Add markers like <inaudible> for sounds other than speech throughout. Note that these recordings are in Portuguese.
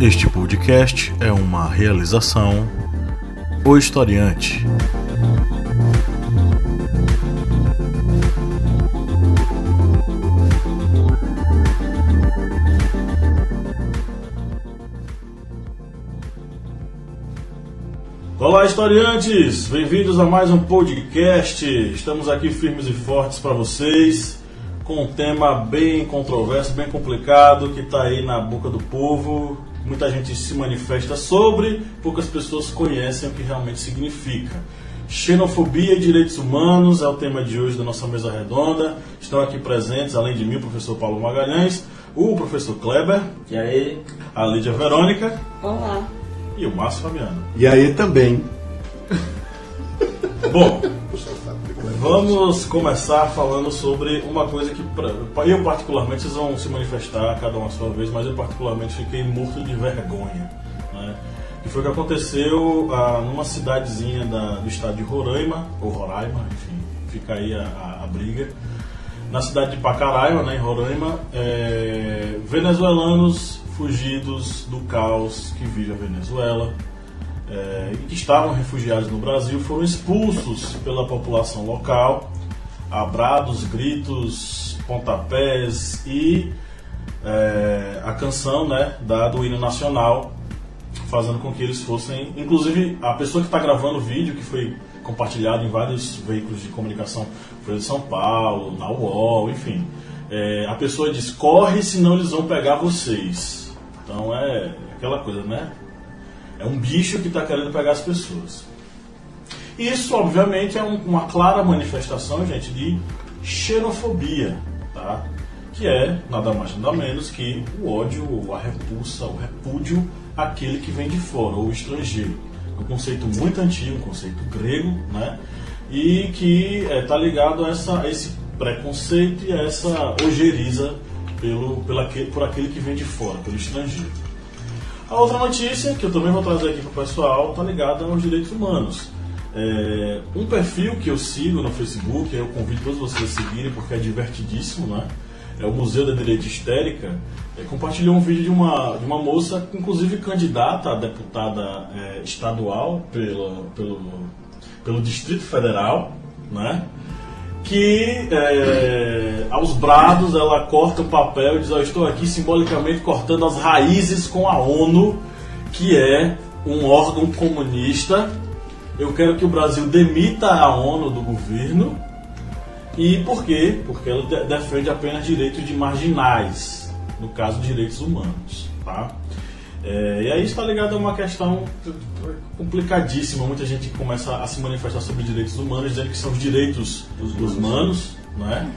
Este podcast é uma realização O Historiante. Olá, historiantes! Bem-vindos a mais um podcast. Estamos aqui firmes e fortes para vocês com um tema bem controverso, bem complicado, que está aí na boca do povo. Muita gente se manifesta sobre, poucas pessoas conhecem o que realmente significa. Xenofobia e direitos humanos é o tema de hoje da nossa mesa redonda. Estão aqui presentes, além de mim, o professor Paulo Magalhães, o professor Kleber, E aí? a Lídia Verônica Olá. e o Márcio Fabiano. E aí também. Bom, vamos começar falando sobre uma coisa que pra- eu particularmente, vocês vão se manifestar cada um a sua vez, mas eu particularmente fiquei morto de vergonha. Né? Que foi o que aconteceu ah, numa cidadezinha da- do estado de Roraima, ou Roraima, enfim, fica aí a, a- a briga. Na cidade de Pacaraima, né, em Roraima, é, venezuelanos fugidos do caos que vive a Venezuela é, que estavam refugiados no Brasil foram expulsos pela população local, a brados, gritos, pontapés e é, a canção né, da, do hino nacional, fazendo com que eles fossem. Inclusive, a pessoa que está gravando o vídeo, que foi compartilhado em vários veículos de comunicação, foi de São Paulo, na UOL, enfim. é, a pessoa diz: corre, senão eles vão pegar vocês. Então é aquela coisa, né? É um bicho que está querendo pegar as pessoas. Isso, obviamente, é um- uma clara manifestação, gente, de xenofobia, tá? Que é nada mais nada menos que o ódio, a repulsa, o repúdio àquele que vem de fora, ou estrangeiro. É um conceito muito antigo, um conceito grego, né? E que está ligado a, essa, a esse preconceito e a essa ojeriza pelo, pela, por aquele que vem de fora, pelo estrangeiro. A outra notícia que eu também vou trazer aqui para o pessoal está ligada aos direitos humanos. É, um perfil que eu sigo no Facebook, eu convido todos vocês a seguirem porque é divertidíssimo, né? É o Museu da Direito Histérica. é, compartilhou um vídeo de uma, de uma moça, inclusive candidata a deputada é, estadual pelo, pelo, pelo Distrito Federal, né? Que é, aos brados ela corta o papel e diz: "Ó, Estou aqui simbolicamente cortando as raízes com a ONU, que é um órgão comunista. Eu quero que o Brasil demita a ONU do governo. E por quê? Porque ela de- defende apenas direitos de marginais, no caso, direitos humanos. Tá? É, e aí está ligado a uma questão complicadíssima. Muita gente começa a se manifestar sobre direitos humanos, dizendo que são os direitos dos humanos, né?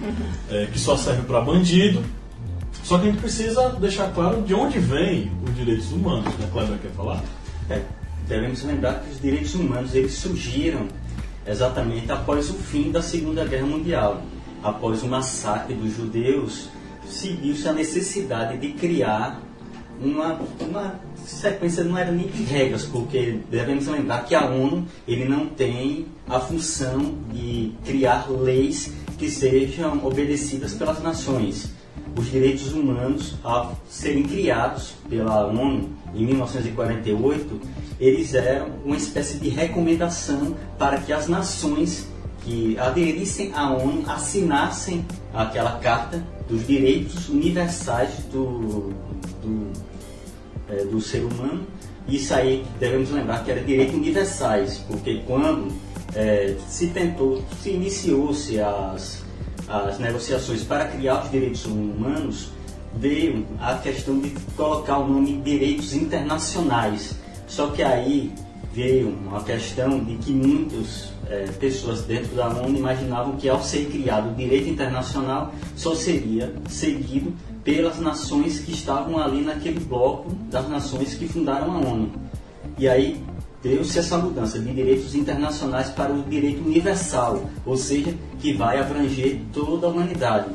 É, que só serve para bandido. Só que a gente precisa deixar claro de onde vem os direitos humanos. Né? Cleber quer falar? É, devemos lembrar que os direitos humanos eles surgiram exatamente após o fim da Segunda Guerra Mundial. Após o massacre dos judeus, seguiu-se a necessidade de criar uma, uma sequência, não era nem de regras, porque devemos lembrar que a ONU ele não tem a função de criar leis que sejam obedecidas pelas nações. Os direitos humanos, ao serem criados pela ONU em 1948, eles eram uma espécie de recomendação para que as nações que aderissem à ONU assinassem aquela carta dos direitos universais do, do, eh, do ser humano. Isso aí devemos lembrar que era direitos universais, porque quando eh, se tentou, se iniciou-se as, as negociações para criar os direitos humanos, veio a questão de colocar o nome direitos internacionais. Só que aí veio uma questão de que muitas eh, pessoas dentro da ONU imaginavam que ao ser criado o direito internacional só seria seguido pelas nações que estavam ali naquele bloco das nações que fundaram a ONU. E aí deu-se essa mudança de direitos internacionais para o direito universal, ou seja, que vai abranger toda a humanidade.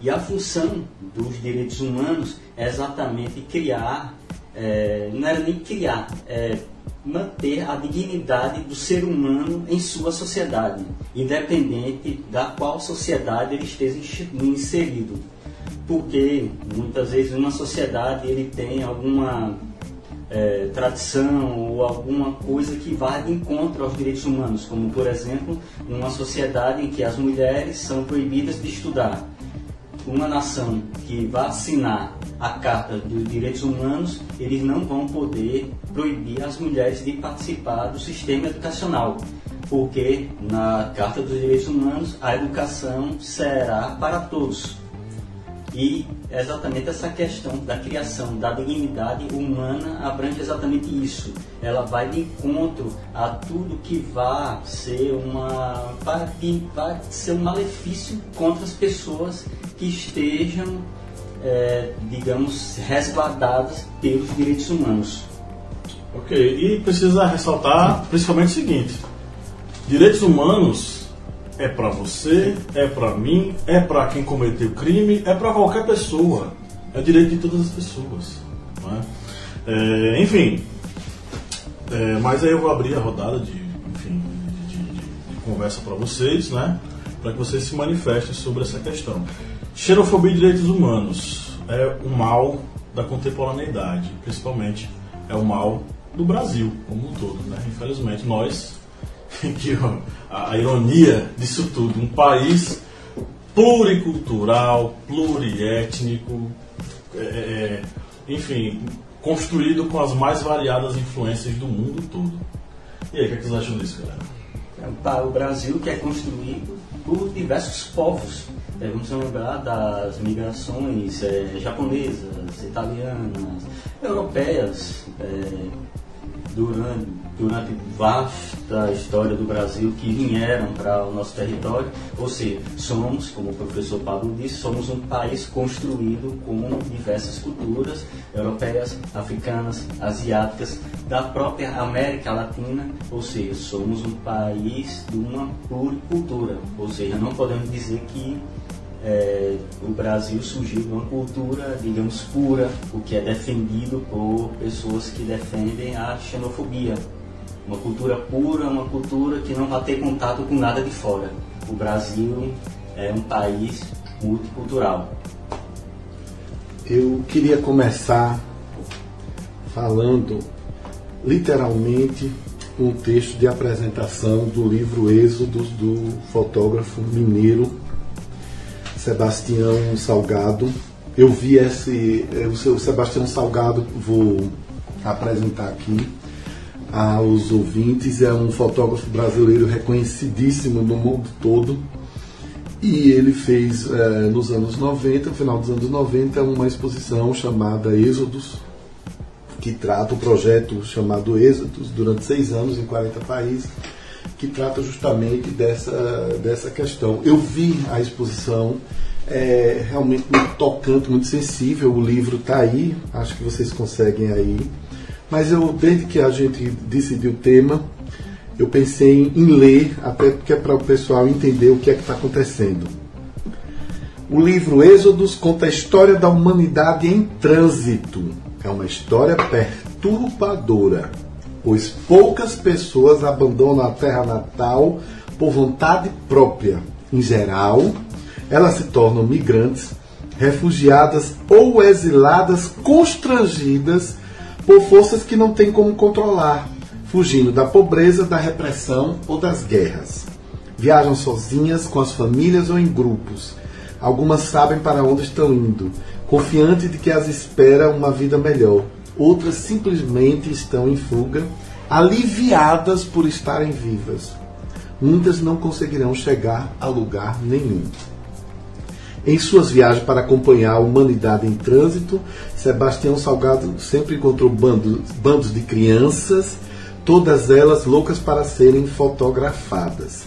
E a função dos direitos humanos é exatamente criar, eh, não era nem criar, é manter a dignidade do ser humano em sua sociedade, independente da qual sociedade ele esteja inserido. Porque muitas vezes uma sociedade ele tem alguma é, tradição ou alguma coisa que vá de encontro aos direitos humanos, como por exemplo, numa sociedade em que as mulheres são proibidas de estudar. Uma nação que vai assinar a Carta dos Direitos Humanos, eles não vão poder proibir as mulheres de participar do sistema educacional, porque na Carta dos Direitos Humanos a educação será para todos. E exatamente essa questão da criação da dignidade humana abrange exatamente isso. Ela vai de encontro a tudo que vai ser uma vai ser um malefício contra as pessoas que estejam, é, digamos, resguardadas pelos direitos humanos. Ok, e precisa ressaltar principalmente o seguinte: direitos humanos é para você, é para mim, é para quem cometeu crime, é para qualquer pessoa. É direito de todas as pessoas. É? É, enfim, é, mas aí eu vou abrir a rodada de, enfim, de, de, de conversa para vocês, né? Para que vocês se manifestem sobre essa questão. Xenofobia e direitos humanos é um mal da contemporaneidade, principalmente é o mal do Brasil como um todo, né? Infelizmente nós <laughs> que a, a ironia disso tudo, um país pluricultural, pluriétnico, é, é, enfim, construído com as mais variadas influências do mundo todo. E aí, o que, é que vocês acham disso, galera? É o Brasil que é construído por diversos povos. É, vamos lembrar das migrações é, japonesas, italianas, europeias, é, durante, durante vasta história do Brasil que vieram para o nosso território, ou seja, somos, como o professor Pablo disse, somos um país construído com diversas culturas europeias, africanas, asiáticas, da própria América Latina, ou seja, somos um país de uma pluricultura, ou seja, não podemos dizer que é, o Brasil surgiu de uma cultura, digamos, pura, o que é defendido por pessoas que defendem a xenofobia. Uma cultura pura, uma cultura que não vai ter contato com nada de fora. O Brasil é um país multicultural. Eu queria começar falando literalmente um texto de apresentação do livro Êxodos do fotógrafo mineiro Sebastião Salgado. Eu vi esse, o Sebastião Salgado, vou apresentar aqui aos ouvintes. É um fotógrafo brasileiro reconhecidíssimo no mundo todo. E ele fez é, nos anos 90, no final dos anos 90, uma exposição chamada Êxodos, que trata o projeto chamado Êxodos durante seis anos em 40 países que trata justamente dessa, dessa questão. Eu vi a exposição, é realmente muito tocante, muito sensível. O livro está aí, acho que vocês conseguem aí. Mas eu, desde que a gente decidiu o tema, eu pensei em ler, até porque é para o pessoal entender o que é que está acontecendo. O livro Êxodos conta a história da humanidade em trânsito. É uma história perturbadora pois poucas pessoas abandonam a terra natal por vontade própria. Em geral, elas se tornam migrantes, refugiadas ou exiladas constrangidas por forças que não têm como controlar, fugindo da pobreza, da repressão ou das guerras. Viajam sozinhas, com as famílias ou em grupos. Algumas sabem para onde estão indo, confiantes de que as espera uma vida melhor outras simplesmente estão em fuga, aliviadas por estarem vivas. Muitas não conseguirão chegar a lugar nenhum. Em suas viagens para acompanhar a humanidade em trânsito, Sebastião Salgado sempre encontrou bandos, bandos de crianças, todas elas loucas para serem fotografadas.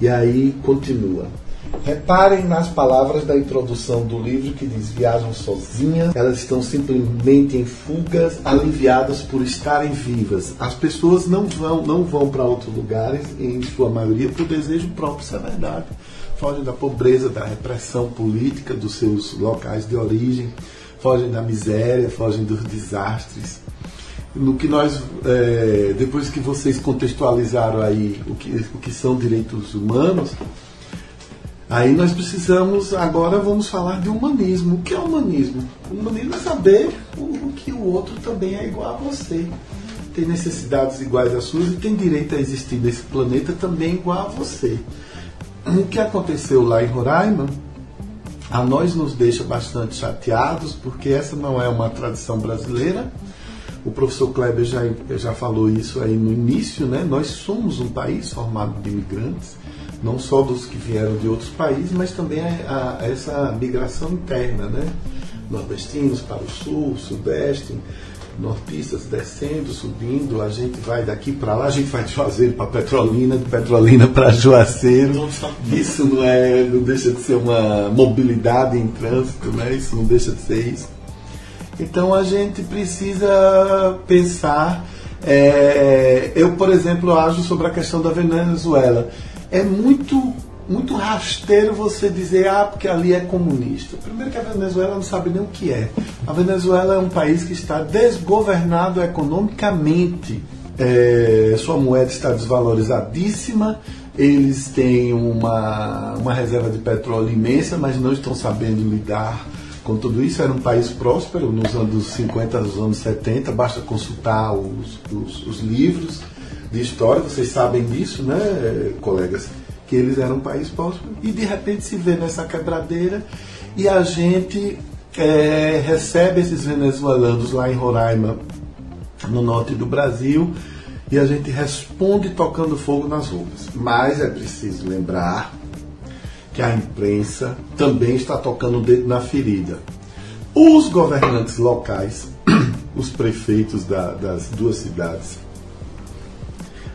E aí continua. Reparem nas palavras da introdução do livro que diz: viajam sozinhas, elas estão simplesmente em fugas, aliviadas por estarem vivas. As pessoas não vão, não vão para outros lugares, em sua maioria, por desejo próprio, isso é verdade. Fogem da pobreza, da repressão política dos seus locais de origem, fogem da miséria, fogem dos desastres no que nós, é, depois que vocês contextualizaram aí o que, o que são direitos humanos, Aí nós precisamos, agora vamos falar de humanismo. O que é humanismo? Humanismo é saber o, que o outro também é igual a você. Tem necessidades iguais às suas e tem direito a existir nesse planeta também igual a você. O que aconteceu lá em Roraima, a nós nos deixa bastante chateados, porque essa não é uma tradição brasileira. O professor Kleber já, já falou isso aí no início, né? Nós somos um país formado de imigrantes não só dos que vieram de outros países, mas também a, a essa migração interna, né? Nordestinos para o sul, sudeste, nortistas descendo, subindo, a gente vai daqui para lá, a gente vai de Juazeiro para Petrolina, de Petrolina para Juazeiro. Isso não é, não deixa de ser uma mobilidade em trânsito, né? Isso não deixa de ser isso. Então a gente precisa pensar. É, eu, por exemplo, ajo sobre a questão da Venezuela é muito muito rasteiro você dizer, ah, porque ali é comunista. Primeiro que a Venezuela não sabe nem o que é. A Venezuela é um país que está desgovernado economicamente. É, sua moeda está desvalorizadíssima, eles têm uma, uma reserva de petróleo imensa, mas não estão sabendo lidar com tudo isso. Era um país próspero nos anos 50, nos anos 70, basta consultar os, os, os livros de história, vocês sabem disso, né, colegas? Que eles eram um país próspero e de repente se vê nessa quebradeira e a gente é, recebe esses venezuelanos lá em Roraima, no norte do Brasil, e a gente responde tocando fogo nas ruas. Mas é preciso lembrar que a imprensa também está tocando o dedo na ferida. Os governantes locais, <clears throat> os prefeitos da, das duas cidades,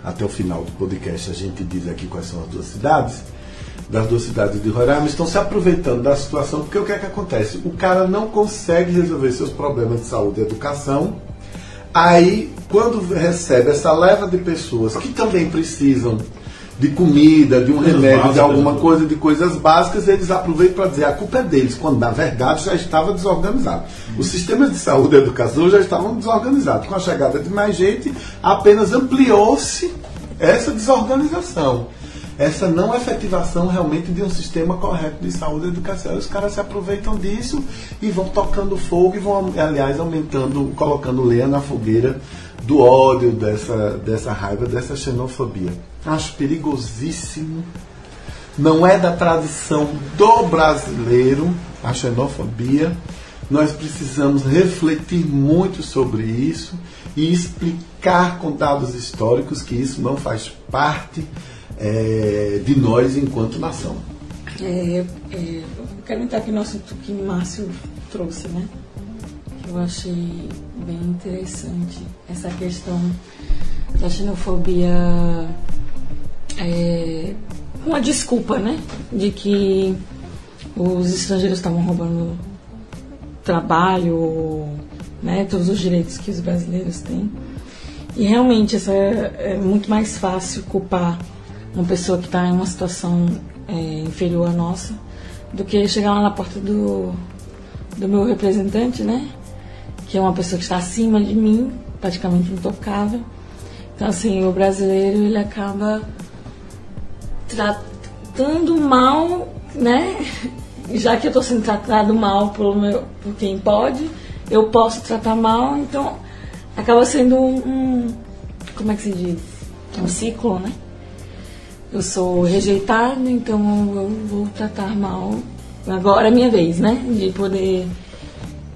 até o final do podcast a gente diz aqui quais são as duas cidades, das duas cidades de Roraima, estão se aproveitando da situação, porque o que é que acontece? O cara não consegue resolver seus problemas de saúde e educação, aí quando recebe essa leva de pessoas que também precisam de comida, de um coisas remédio, básicas, de alguma né? coisa, de coisas básicas, eles aproveitam para dizer a culpa é deles, quando na verdade já estava desorganizado. Os sistemas de saúde e educação já estavam desorganizados. Com a chegada de mais gente, apenas ampliou-se essa desorganização. Essa não efetivação realmente de um sistema correto de saúde e educação. Os caras se aproveitam disso e vão tocando fogo e vão, aliás, aumentando, colocando lenha na fogueira do ódio, dessa, dessa raiva, dessa xenofobia. Acho perigosíssimo. Não é da tradição do brasileiro a xenofobia. Nós precisamos refletir muito sobre isso e explicar com dados históricos que isso não faz parte é, de nós enquanto nação. É, é, eu quero entrar aqui no assunto que Márcio trouxe, né? Eu achei bem interessante essa questão da xenofobia é, uma desculpa, né? De que os estrangeiros estavam roubando trabalho, né? Todos os direitos que os brasileiros têm. E realmente essa é, é muito mais fácil culpar uma pessoa que está em uma situação é, inferior à nossa do que chegar lá na porta do, do meu representante, né? Que é uma pessoa que está acima de mim, praticamente intocável. Então, assim, o brasileiro ele acaba tratando mal, né? <laughs> Já que eu estou sendo tratado mal por, meu, por quem pode, eu posso tratar mal, então acaba sendo um, um como é que se diz? Um ciclo, né? Eu sou rejeitado, então eu vou tratar mal. Agora é minha vez, né? De poder,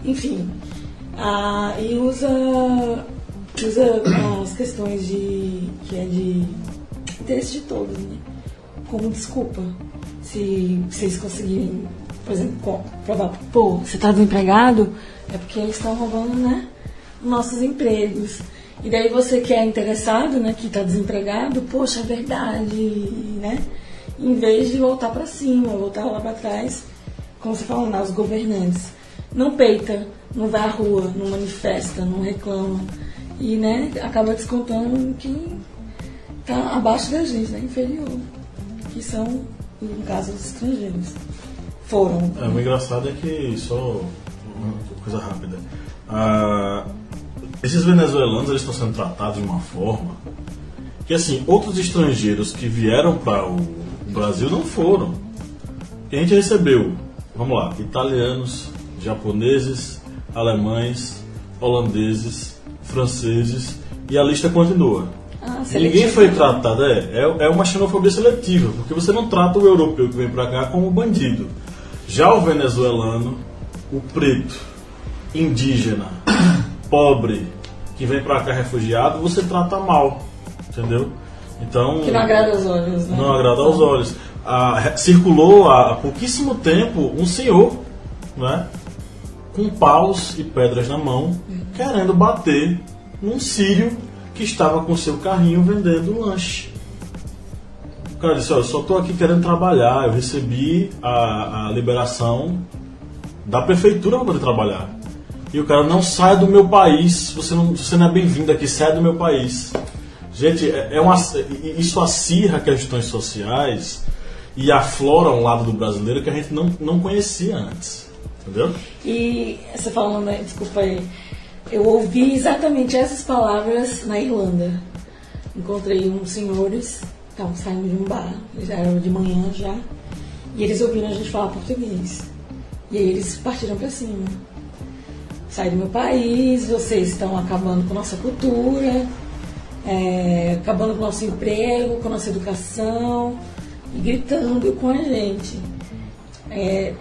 enfim, ah, e usa, usa as questões de que é de interesse de todos, né? Como desculpa. Se vocês conseguirem, por exemplo, provar, pô, você está desempregado, é porque eles estão roubando, né? Nossos empregos. E daí você que é interessado, né, que está desempregado, poxa, é verdade, né? Em vez de voltar para cima, voltar lá para trás, como você falou, né, os governantes. Não peita não vai à rua, não manifesta, não reclama. E né, acaba descontando quem está abaixo da gente, né, inferior. Que são, no caso, os estrangeiros. Foram. É, o engraçado é que, só uma coisa rápida, ah, esses venezuelanos eles estão sendo tratados de uma forma que, assim, outros estrangeiros que vieram para o Brasil não foram. E a gente recebeu, vamos lá, italianos, japoneses, alemães, holandeses, franceses e a lista continua. Ah, Ninguém foi tratado, é, é, é uma xenofobia seletiva, porque você não trata o europeu que vem pra cá como bandido. Já o venezuelano, o preto, indígena, <coughs> pobre, que vem pra cá refugiado, você trata mal, entendeu? Então Que não agrada aos olhos, né? não agrada aos olhos. Ah, circulou há pouquíssimo tempo um senhor, né, com paus e pedras na mão, querendo bater num sírio que estava com seu carrinho vendendo lanche. O cara disse: Olha, eu só estou aqui querendo trabalhar. Eu recebi a, a liberação da prefeitura para poder trabalhar. E o cara não sai do meu país. Você não, você não é bem-vindo aqui. Sai do meu país. Gente, é, é uma, isso acirra questões sociais e aflora um lado do brasileiro que a gente não, não conhecia antes. Entendeu? E você falando, né, desculpa aí, eu ouvi exatamente essas palavras na Irlanda. Encontrei uns senhores, estavam saindo de um bar, já era de manhã já, e eles ouviram a gente falar português. E aí eles partiram pra cima. Sai do meu país, vocês estão acabando com nossa cultura, é, acabando com nosso emprego, com nossa educação, e gritando com a gente. É,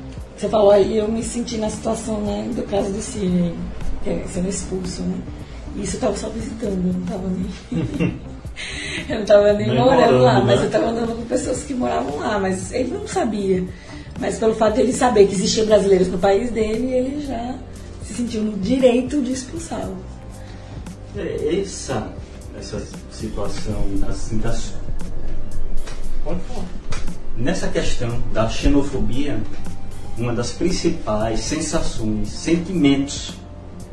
você falou aí, eu me senti na situação né, do caso do Cine, é sendo expulso, né? E isso eu tava só visitando, eu não tava nem. <laughs> eu não tava nem, Nem morando lá, morando, mas né? eu tava andando com pessoas que moravam lá, mas ele não sabia. Mas pelo fato dele saber que existiam brasileiros no país dele, ele já se sentiu no direito de expulsá-lo. É, Essa, essa situação assim, das, Pode falar. nessa questão da xenofobia, uma das principais sensações, sentimentos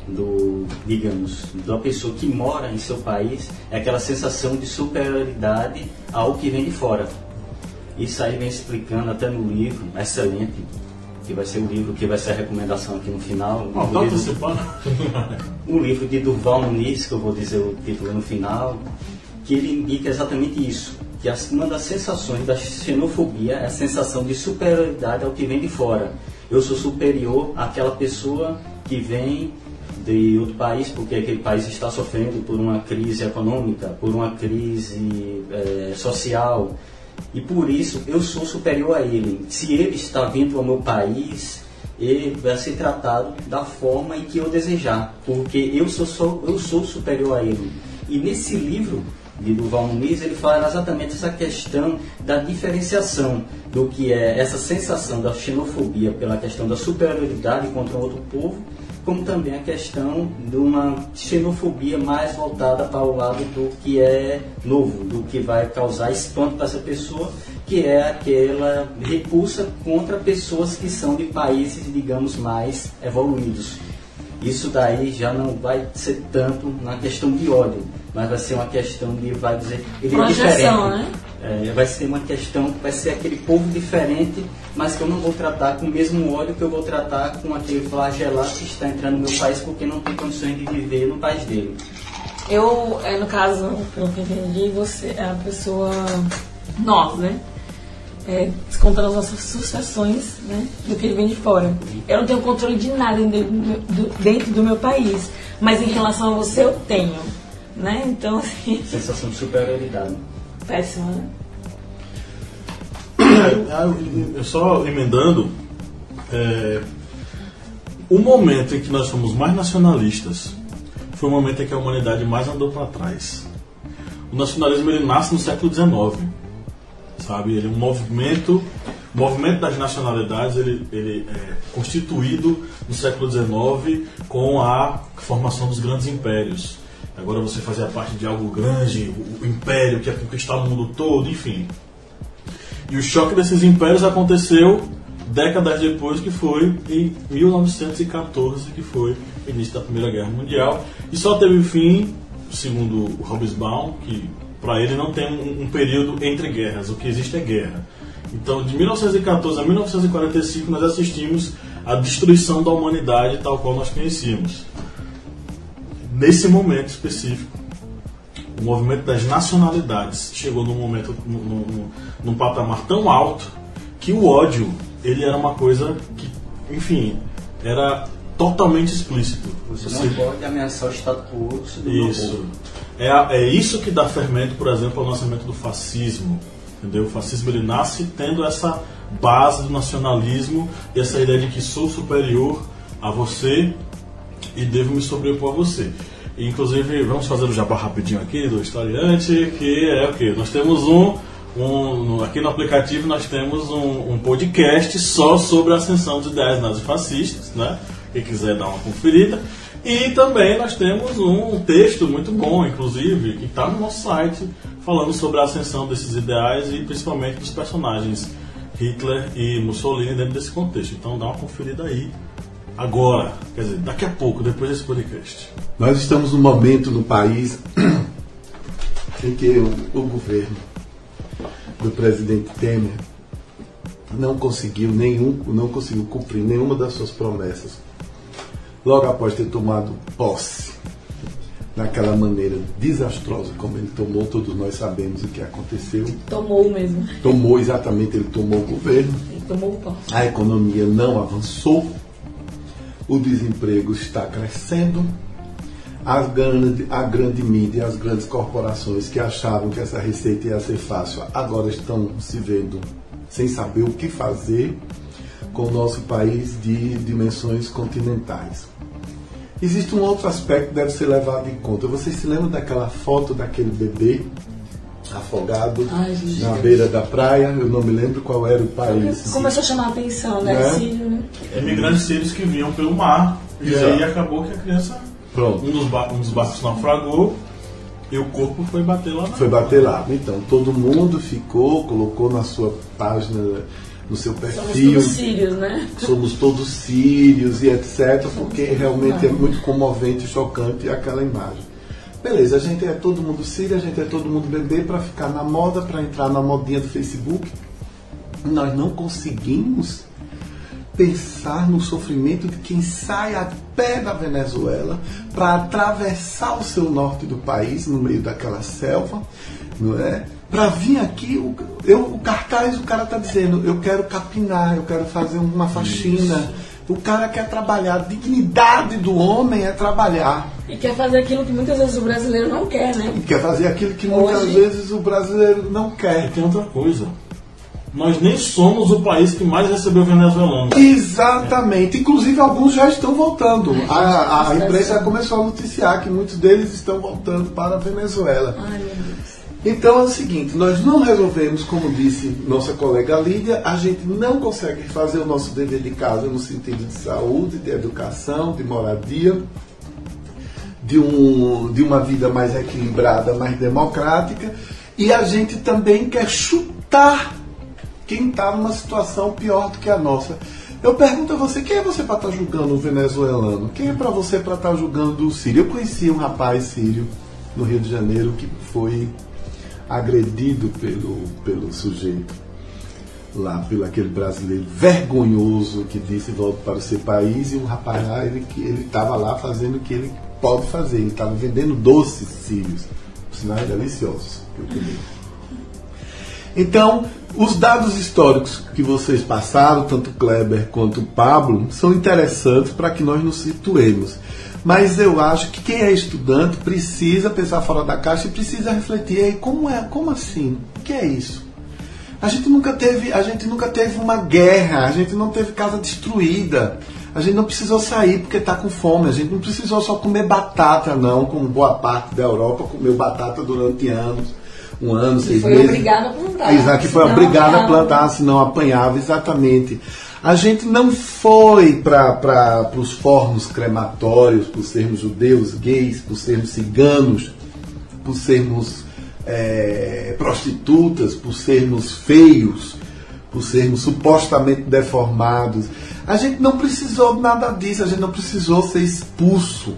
do, digamos, da pessoa que mora em seu país é aquela sensação de superioridade ao que vem de fora. Isso aí vem explicando até no livro, excelente, que vai ser o livro que vai ser a recomendação aqui no final. Não, o tá livro- <laughs> um livro de Durval Muniz, que eu vou dizer o título no final, que ele indica exatamente isso, que uma das sensações da xenofobia é a sensação de superioridade ao que vem de fora. Eu sou superior àquela pessoa que vem de outro país, porque aquele país está sofrendo por uma crise econômica, por uma crise eh, social, e por isso eu sou superior a ele. Se ele está vindo ao meu país, ele vai ser tratado da forma em que eu desejar, porque eu sou, sou- eu sou superior a ele. E nesse livro de Duval Muniz, ele fala exatamente essa questão da diferenciação do que é essa sensação da xenofobia pela questão da superioridade contra um outro povo, como também a questão de uma xenofobia mais voltada para o lado do que é novo, do que vai causar espanto para essa pessoa, que é aquela repulsa contra pessoas que são de países, digamos, mais evoluídos. Isso daí já não vai ser tanto na questão de ódio, mas vai ser uma questão de, vai dizer, ele é Projeção, diferente. né? É, vai ser uma questão, vai ser aquele povo diferente, mas que eu não vou tratar com o mesmo ódio que eu vou tratar com aquele flagelado que está entrando no meu país porque não tem condições de viver no país dele. Eu, é, no caso, pelo que eu entendi, você é a pessoa. Nós, né? É, descontando as nossas sucessões né, do que vem de fora. Eu não tenho controle de nada dentro do, dentro do meu país, mas em relação a você eu tenho. Né? Então, assim, Sensação de superioridade. péssimo, né? Eu- eu só emendando, é, o momento em que nós fomos mais nacionalistas foi o momento em que a humanidade mais andou para trás. O nacionalismo ele nasce no século XIX, sabe? Ele é um movimento, o movimento das nacionalidades ele, ele é constituído no século XIX com a formação dos grandes impérios. Agora você fazia parte de algo grande, o, império que ia conquistar o mundo todo, enfim. E o choque desses impérios aconteceu décadas depois, que foi em 1914, que foi o início da Primeira Guerra Mundial. E só teve fim, segundo Hobsbawm, que para ele não tem um, um período entre guerras, o que existe é guerra. Então, de 1914 a 1945, nós assistimos à destruição da humanidade tal qual nós conhecíamos. Nesse momento específico, o movimento das nacionalidades chegou num momento, num, num, num patamar tão alto que o ódio ele era uma coisa que, enfim, era totalmente explícito. Você, você não pode ameaçar o Estado público do Isso. É, é isso que dá fermento, por exemplo, ao nascimento do fascismo. Entendeu? O fascismo ele nasce tendo essa base do nacionalismo e essa ideia de que sou superior a você e devo me sobrepor a você. E, inclusive, vamos fazer o jabá rapidinho aqui do historiante, que é o que? Nós temos um, um, aqui no aplicativo nós temos um, um, podcast só sobre a ascensão dos ideias nazifascistas, né? Quem quiser dar uma conferida. E também nós temos um texto muito bom, inclusive, que está no nosso site, falando sobre a ascensão desses ideais e principalmente dos personagens Hitler e Mussolini dentro desse contexto. Então dá uma conferida aí agora, quer dizer, daqui a pouco, depois desse podcast. Nós estamos num momento no país <clears throat> em que o, o governo do presidente Temer não conseguiu nenhum, não conseguiu cumprir nenhuma das suas promessas. Logo após ter tomado posse, naquela maneira desastrosa como ele tomou, todos nós sabemos o que aconteceu. Tomou mesmo. Tomou exatamente, ele tomou o governo. Ele tomou posse. A economia não avançou, o desemprego está crescendo a grande, a grande mídia, as grandes corporações que achavam que essa receita ia ser fácil, agora estão se vendo sem saber o que fazer com o nosso país de dimensões continentais. Existe um outro aspecto que deve ser levado em conta. Vocês se lembram daquela foto daquele bebê afogado Ai, na beira da praia? Eu não me lembro qual era o país. Começou a chamar a atenção, né? né? Sírio, né? Imigrantes sírios que vinham pelo mar. E aí acabou que a criança Pronto. Um dos, barcos, um dos barcos naufragou e o corpo foi bater lá. Foi bater lá. Então, todo mundo ficou, colocou na sua página, no seu perfil. Somos todos sírios, né? Somos todos sírios e etc. porque realmente é muito comovente e chocante aquela imagem. Beleza, a gente é todo mundo sírio, a gente é todo mundo bebê para ficar na moda, para entrar na modinha do Facebook. Nós não conseguimos pensar no sofrimento de quem sai a pé da Venezuela para atravessar o seu norte do país, no meio daquela selva, não é? Para vir aqui, o, eu, o cartaz, o cara está dizendo: eu quero capinar, eu quero fazer uma faxina. Isso. O cara quer trabalhar. A dignidade do homem é trabalhar. E quer fazer aquilo que muitas vezes o brasileiro não quer, né? E quer fazer aquilo que muitas Hoje... vezes o brasileiro não quer. E tem outra coisa nós nem somos o país que mais recebeu venezuelanos. Exatamente. Inclusive, alguns já estão voltando. A, a imprensa já começou a noticiar que muitos deles estão voltando para a Venezuela. Ai, meu Deus. Então é o seguinte, nós não resolvemos, como disse nossa colega Lídia, a gente não consegue fazer o nosso dever de casa no sentido de saúde, de educação, de moradia, de, um, de uma vida mais equilibrada, mais democrática, e a gente também quer chutar quem está numa situação pior do que a nossa. Eu pergunto a você, quem é você para estar tá julgando o venezuelano? Quem é para você para estar tá julgando o sírio? Eu conheci um rapaz sírio no Rio de Janeiro que foi agredido pelo, pelo sujeito lá, pelo aquele brasileiro vergonhoso que disse volta para o seu país e o rapaz lá, ele estava lá fazendo o que ele pode fazer. Ele estava vendendo doces sírios, sinais deliciosos que eu comi. Então, os dados históricos que vocês passaram, tanto Kleber quanto Pablo, são interessantes para que nós nos situemos. Mas eu acho que quem é estudante precisa pensar fora da caixa e precisa refletir aí como é, como assim? O que é isso? A gente nunca teve, a gente nunca teve uma guerra, a gente não teve casa destruída. A gente não precisou sair porque está com fome, a gente não precisou só comer batata não, como boa parte da Europa comeu batata durante anos um ano, seis foi meses. Foi obrigado a plantar. Exato, que foi obrigado a plantar, senão apanhava, exatamente. A gente não foi para os fornos crematórios por sermos judeus, gays, por sermos ciganos, por sermos é, prostitutas, por sermos feios, por sermos supostamente deformados. A gente não precisou nada disso, a gente não precisou ser expulso,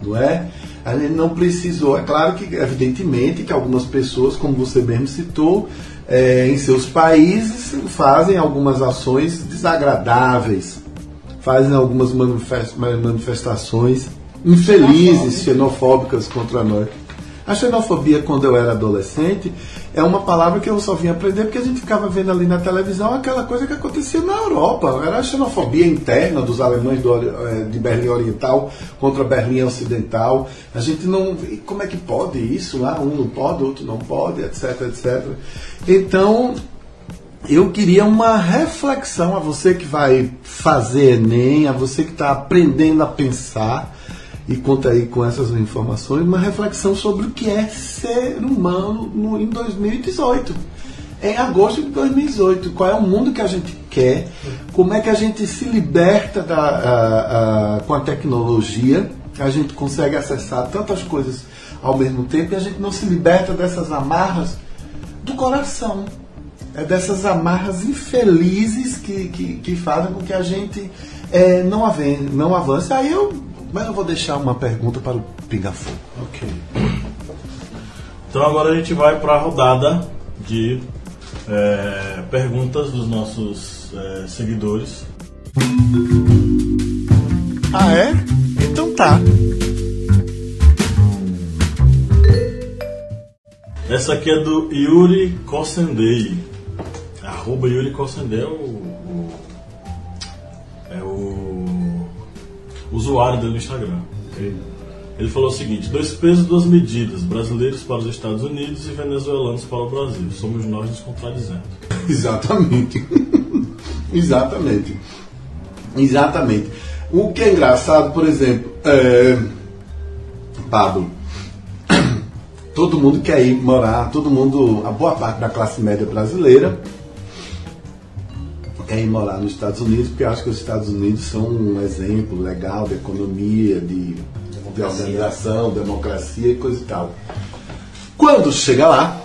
não é? a gente não precisou. É claro que, evidentemente, que algumas pessoas, como você mesmo citou, é, em seus países fazem algumas ações desagradáveis, fazem algumas manifestações infelizes, xenofóbicas contra nós. A xenofobia, quando eu era adolescente, é uma palavra que eu só vim aprender porque a gente ficava vendo ali na televisão aquela coisa que acontecia na Europa. Era a xenofobia interna dos alemães do, eh, de Berlim Oriental contra Berlim Ocidental. A gente não. Como é que pode isso? lá? um não pode, outro não pode, etc, etc. Então, eu queria uma reflexão a você que vai fazer Enem, a você que está aprendendo a pensar e conta aí com essas informações, uma reflexão sobre o que é ser humano no, em 2018. Em agosto de 2018, qual é o mundo que a gente quer, como é que a gente se liberta da, a, a, com a tecnologia, a gente consegue acessar tantas coisas ao mesmo tempo e a gente não se liberta dessas amarras do coração. É dessas amarras infelizes que, que, que fazem com que a gente é, não, ave, não avance. Aí eu mas eu vou deixar uma pergunta para o Pinga Fogo. Ok. Então agora a gente vai para a rodada de é, perguntas dos nossos é, seguidores. Ah, é? Então tá. Essa aqui é do Yuri Kossendei. Arroba Yuri Kossendei é o, usuário dele no Instagram. Ele falou o seguinte: dois pesos, duas medidas, brasileiros para os Estados Unidos e venezuelanos para o Brasil. Somos nós nos contradizendo. <laughs> Exatamente. <laughs> Exatamente. Exatamente. O que é engraçado, por exemplo, é... Pablo, <clears throat> todo mundo quer ir morar, todo mundo, a boa parte da classe média brasileira quer ir morar nos Estados Unidos, porque acho que os Estados Unidos são um exemplo legal de economia, de, de organização, democracia e coisa e tal. Quando chega lá,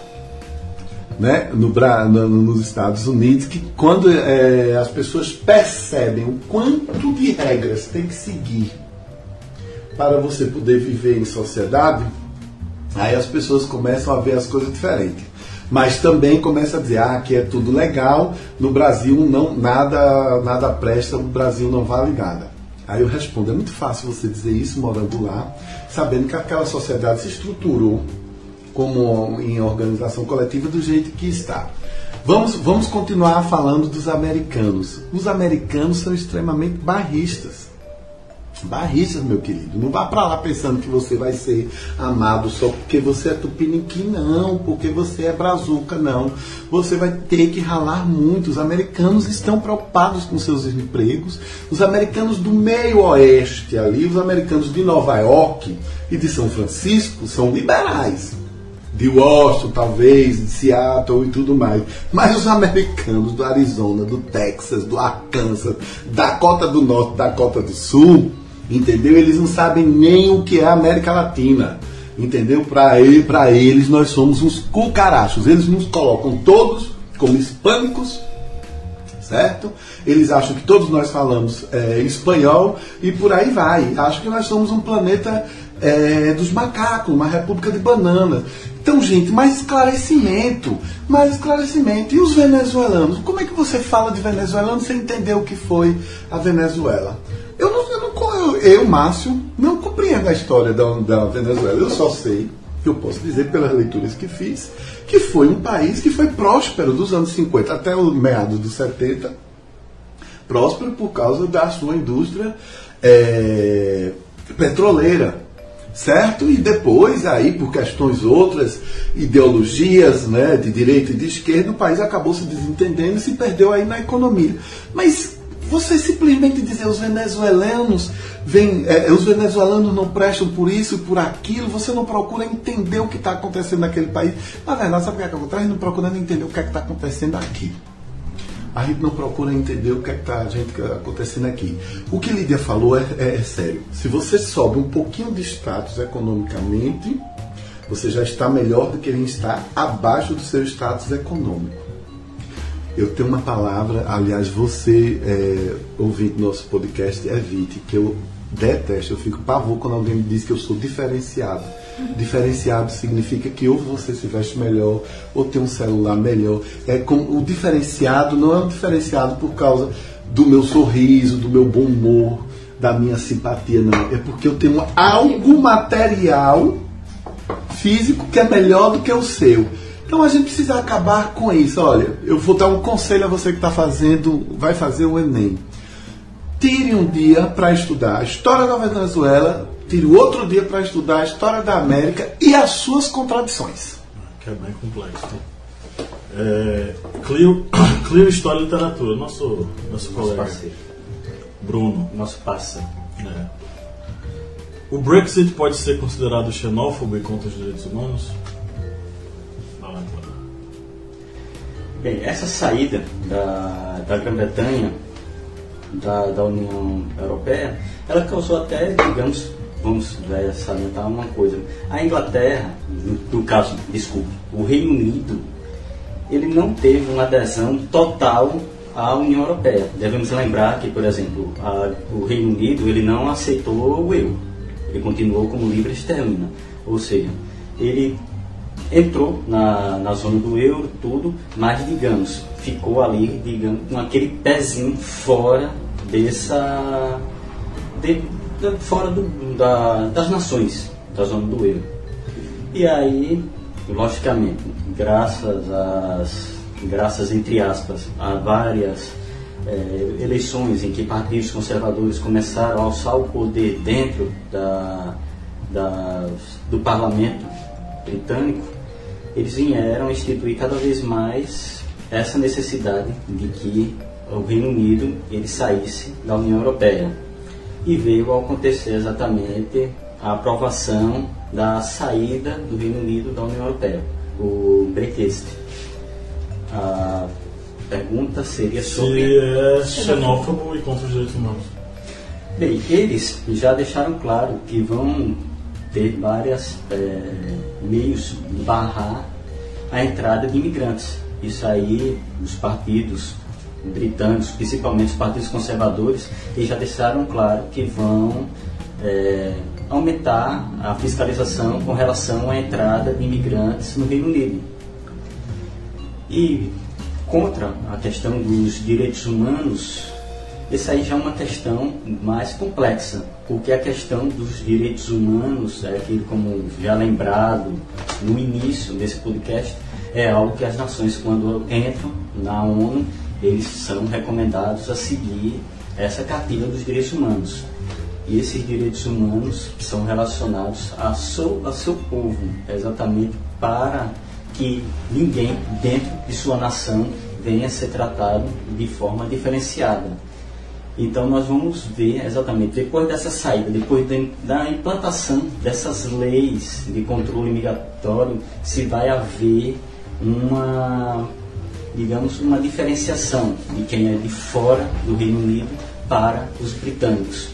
né, no, no, nos Estados Unidos, que quando é, as pessoas percebem o quanto de regras tem que seguir para você poder viver em sociedade, aí as pessoas começam a ver as coisas diferentes mas também começa a dizer ah, que é tudo legal, no Brasil não nada nada presta, no Brasil não vale nada. Aí eu respondo, é muito fácil você dizer isso morando lá, sabendo que aquela sociedade se estruturou como em organização coletiva do jeito que está. Vamos, vamos continuar falando dos americanos. Os americanos são extremamente barristas. Barristas, meu querido. Não vá para lá pensando que você vai ser amado só porque você é tupiniquim, não. Porque você é brazuca, não. Você vai ter que ralar muito. Os americanos estão preocupados com seus empregos. Os americanos do meio oeste ali, os americanos de Nova York e de São Francisco são liberais. De Washington, talvez, de Seattle e tudo mais. Mas os americanos do Arizona, do Texas, do Arkansas, Dakota do Norte, Dakota do Sul, entendeu? Eles não sabem nem o que é América Latina, entendeu? Para ele, para eles nós somos uns cucarachos. Eles nos colocam todos como hispânicos, certo? Eles acham que todos nós falamos é, espanhol e por aí vai. Acham que nós somos um planeta é, dos macacos, uma república de bananas. Então, gente, mais esclarecimento, mais esclarecimento. E os venezuelanos? Como é que você fala de venezuelano sem entender o que foi a Venezuela? Eu, não, eu, não, eu, Márcio, não compreendo a história da, da Venezuela. Eu só sei, que eu posso dizer pelas leituras que fiz, que foi um país que foi próspero dos anos 50 até o meados dos 70. Próspero por causa da sua indústria é, petroleira certo? E depois, aí, por questões outras, ideologias né, de direita e de esquerda, o país acabou se desentendendo e se perdeu aí na economia. Mas você simplesmente dizer os venezuelanos vem, é, os venezuelanos não prestam por isso, por aquilo, você não procura entender o que está acontecendo naquele país. Na verdade, sabe o que, é que acontece? Não procura entender o que é está acontecendo aqui. A gente não procura entender o que é está acontecendo aqui. O que Lídia falou é, é, é sério. Se você sobe um pouquinho de status economicamente, você já está melhor do que quem está abaixo do seu status econômico. Eu tenho uma palavra, aliás, você, é, ouvindo nosso podcast, evite, que eu detesto, eu fico pavor quando alguém me diz que eu sou diferenciado. Diferenciado significa que ou você se veste melhor, ou tem um celular melhor. É com, o diferenciado não é um diferenciado por causa do meu sorriso, do meu bom humor, da minha simpatia, não. É porque eu tenho algo material físico que é melhor do que o seu. Então a gente precisa acabar com isso. Olha, eu vou dar um conselho a você que está fazendo, vai fazer o Enem. Tire um dia para estudar a história da Venezuela, tire outro dia para estudar a história da América e as suas contradições. Que é bem complexo. É, Clio, <coughs> Clio História e Literatura, nosso, nosso, Nosso colega. parceiro. Bruno. Nosso parceiro. É. O Brexit pode ser considerado xenófobo e contra os direitos humanos? Bem, essa saída da, da Grã-Bretanha da, da União Europeia, ela causou até, digamos, vamos é, salientar uma coisa. A Inglaterra, no, no caso, desculpe, o Reino Unido, ele não teve uma adesão total à União Europeia. Devemos lembrar que, por exemplo, a- o Reino Unido ele não aceitou o euro. Ele continuou como livre esterlina. Ou seja, ele entrou na, na zona do euro, tudo, mas digamos, ficou ali, digamos, com aquele pezinho fora dessa. de- de- fora do- da- das nações da zona do euro. E aí, logicamente, graças às. graças entre aspas, a várias eh, eleições em que partidos conservadores começaram a alçar o poder dentro da, das- do parlamento britânico, eles vieram instituir cada vez mais essa necessidade de que o Reino Unido ele saísse da União Europeia. E veio a acontecer exatamente a aprovação da saída do Reino Unido da União Europeia, o Brexit. A pergunta seria sobre Se é xenófobo e contra os direitos humanos. Bem, eles já deixaram claro que vão ter vários meios de barrar a entrada de imigrantes. Isso aí, os partidos britânicos, principalmente os partidos conservadores, eles já deixaram claro que vão eh, aumentar a fiscalização com relação à entrada de imigrantes no Reino Unido. E contra a questão dos direitos humanos, essa aí já é uma questão mais complexa, porque a questão dos direitos humanos, é aquilo como já lembrado no início desse podcast, é algo que as nações, quando entram na ONU, eles são recomendados a seguir essa cartilha dos direitos humanos. E esses direitos humanos são relacionados a seu, a seu povo, exatamente para que ninguém dentro de sua nação venha a ser tratado de forma diferenciada. Então nós vamos ver exatamente depois dessa saída, depois da, implantação dessas leis de controle migratório, se vai haver uma, digamos, uma diferenciação de quem é de fora do Reino Unido para os britânicos.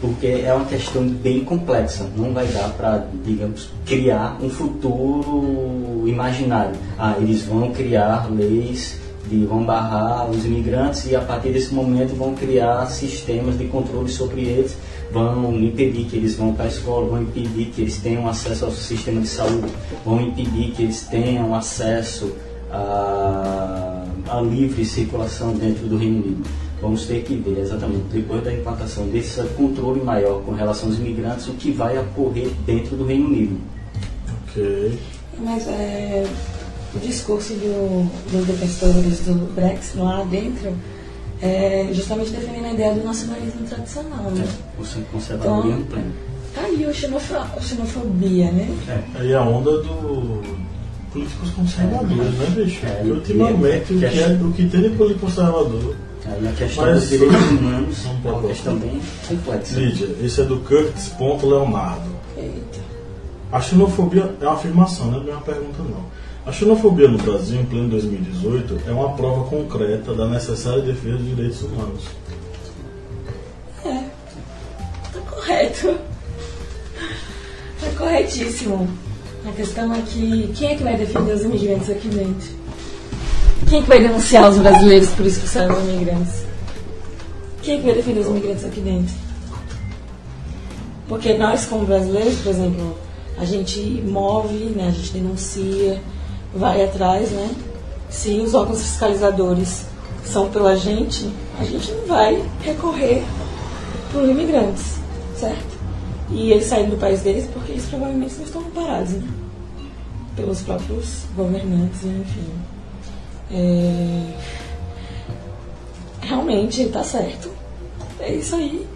Porque é uma questão bem complexa, não vai dar para, digamos, criar um futuro imaginário. Ah, eles vão criar leis de vão barrar os imigrantes e a partir desse momento vão criar sistemas de controle sobre eles, vão impedir que eles vão para a escola, vão impedir que eles tenham acesso ao sistema de saúde, vão impedir que eles tenham acesso à, à livre circulação dentro do Reino Unido. Vamos ter que ver exatamente depois da implantação desse controle maior com relação aos imigrantes o que vai ocorrer dentro do Reino Unido. Ok. Mas é, o discurso do, dos defensores do Brexit lá dentro é justamente defendendo a ideia do nacionalismo tradicional, né? O conservadorismo pleno. Tá aí a xenofobia, né? Aí a onda do políticos conservadores, né, bicho? É, Porque ultimamente o que, é, o que tem de político conservador. Aí a questão Mas- dos direitos humanos é uma questão bem complexa. Lídia, esse é do Curtis Leonardo. Eita. A xenofobia é uma afirmação, não é uma pergunta não. A xenofobia no Brasil, em pleno 2018, é uma prova concreta da necessária defesa dos direitos humanos. É. Tá correto. Tá corretíssimo. A questão é que quem é que vai defender os imigrantes aqui dentro? Quem é que vai denunciar os brasileiros por que são imigrantes? Quem é que vai defender os imigrantes aqui dentro? Porque nós, como brasileiros, por exemplo, a gente move, né, a gente denuncia, vai atrás, né? Se os órgãos fiscalizadores são pela gente, a gente não vai recorrer para os imigrantes, certo? E eles saíram do país deles porque eles provavelmente não estão parados, né? pelos próprios governantes, enfim. É, realmente está certo. É isso aí.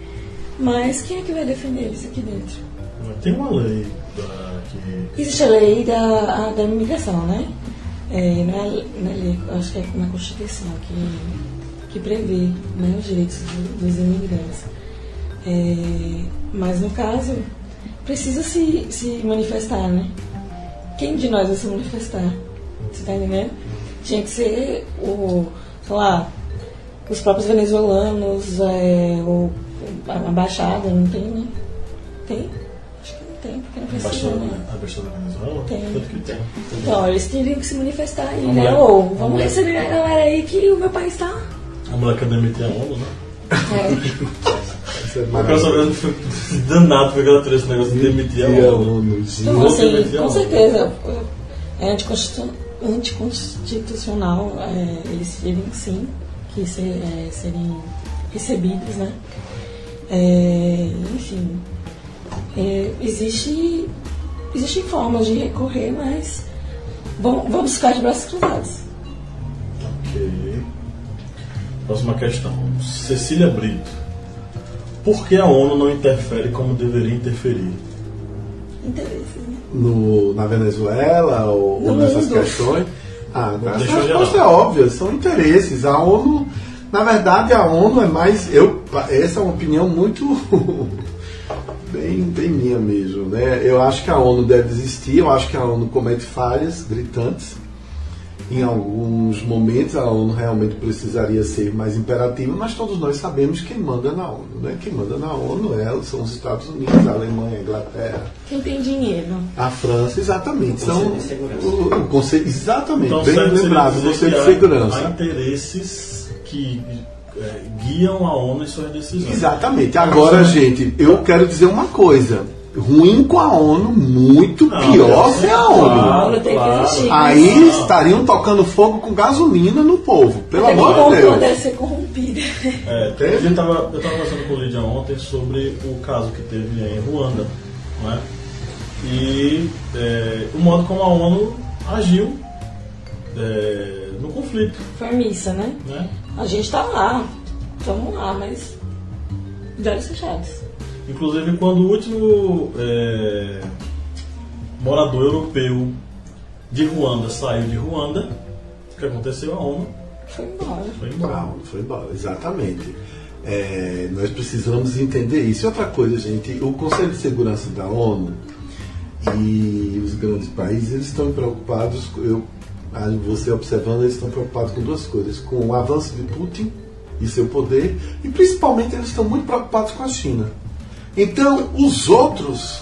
Mas quem é que vai defender eles aqui dentro? Tem uma lei da, que. Existe a lei da, da imigração, né? É, é, não é lei, acho que é na Constituição que, que prevê né, os direitos do, dos imigrantes. É, mas no caso, precisa se, se manifestar, né? Quem de nós vai se manifestar? Você tá entendendo? Tinha que ser o, sei lá, os próprios venezuelanos, é, o, a embaixada, não tem, né? Tem? Tem, porque não precisa, Embaixada, né? a embaixada da Venezuela? Tem. Tanto que tem. Então, eles teriam que se manifestar aí, né? Ou Vamos receber a galera aí que o meu país tá. A mulher quer demitir a ONU, né? É. <laughs> É maravilhoso. saber onde foi danado foi que ela trouxe esse negócio de demitir a ONU. Gente. Então, assim, a com certeza, é anticonstitu- anticonstitucional é, eles teriam sim que ser, é, serem recebidos, né? É, enfim, é, existe, existem formas de recorrer, mas vamos, vamos ficar de braços cruzados. Ok. Próxima questão. Cecília Brito. Por que a ONU não interfere como deveria interferir? Interesses, né? no, na Venezuela ou, ou No nessas mundo. questões? Ah, Não essa resposta é óbvia, são interesses. A ONU, na verdade, a ONU é mais. Eu, essa é uma opinião muito. Bem, bem minha mesmo. Né? Eu acho que a ONU deve existir, eu acho que a ONU comete falhas gritantes. Em alguns momentos a ONU realmente precisaria ser mais imperativa, mas todos nós sabemos quem manda na ONU. Né? Quem manda na ONU é, são os Estados Unidos, a Alemanha, a Inglaterra, Quem tem dinheiro? a França, exatamente. O São Conselho de Segurança. o, o conselho, exatamente, Então, bem lembrado, dizer Conselho de Segurança. Há interesses que é, guiam a ONU em suas decisões. Exatamente. Agora, gente, eu quero dizer uma coisa. Ruim com a ONU, muito Não, pior é- sem a A ONU. Tem que existir. Aí Não. estariam tocando fogo com gasolina no povo, pelo Até amor de Deus. deve ser corrompida. É, tem- eu estava conversando com o Lídia ontem sobre o caso que teve em Ruanda. Né? E é, o modo como a ONU agiu é, no conflito. Foi missa, né? Né? A gente tá lá, estamos lá, mas de olhos fechados. Inclusive, quando o último é, morador europeu de Ruanda saiu de Ruanda, o que aconteceu? A ONU Foi embora. foi embora. Foi embora, exatamente. É, nós precisamos entender isso. E outra coisa, gente, o Conselho de Segurança da ONU e os grandes países, eles estão preocupados, eu, você observando, eles estão preocupados com duas coisas, com o avanço de Putin e seu poder, e principalmente eles estão muito preocupados com a China. Então, os outros,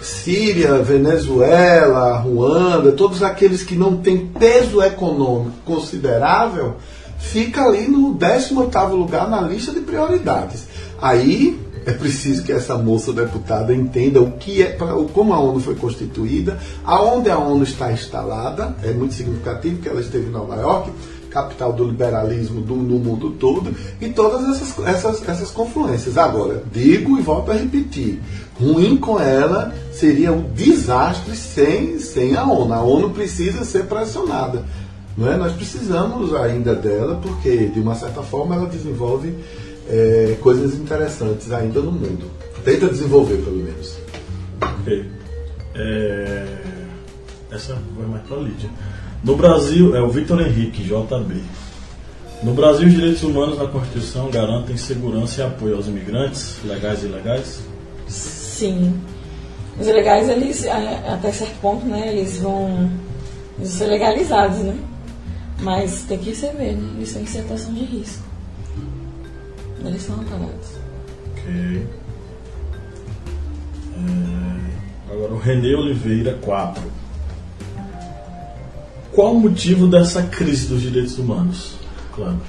Síria, Venezuela, Ruanda, todos aqueles que não têm peso econômico considerável, fica ali no 18º lugar na lista de prioridades. Aí é preciso que essa moça deputada entenda o que é, como a ONU foi constituída, aonde a ONU está instalada, é muito significativo que ela esteve em Nova York, capital do liberalismo do, no mundo todo, e todas essas, essas, essas confluências. Agora, digo e volto a repetir, ruim com ela seria um desastre sem, sem a ONU. A ONU precisa ser pressionada. Não é? Nós precisamos ainda dela, porque, de uma certa forma, ela desenvolve é, coisas interessantes ainda no mundo. Tenta desenvolver, pelo menos. Ok. É, Essa vai mais para Lídia. No Brasil, é o Vitor Henrique, JB. No Brasil, os direitos humanos na Constituição garantem segurança e apoio aos imigrantes, legais e ilegais? Sim. Os ilegais, eles, até certo ponto, né, eles vão eles vão ser legalizados, né? Mas tem que receber, né? Eles têm que ser de risco. Eles são amparados. Ok. É, Agora, o Renê Oliveira, 4. Qual o motivo dessa crise dos direitos humanos? Claro.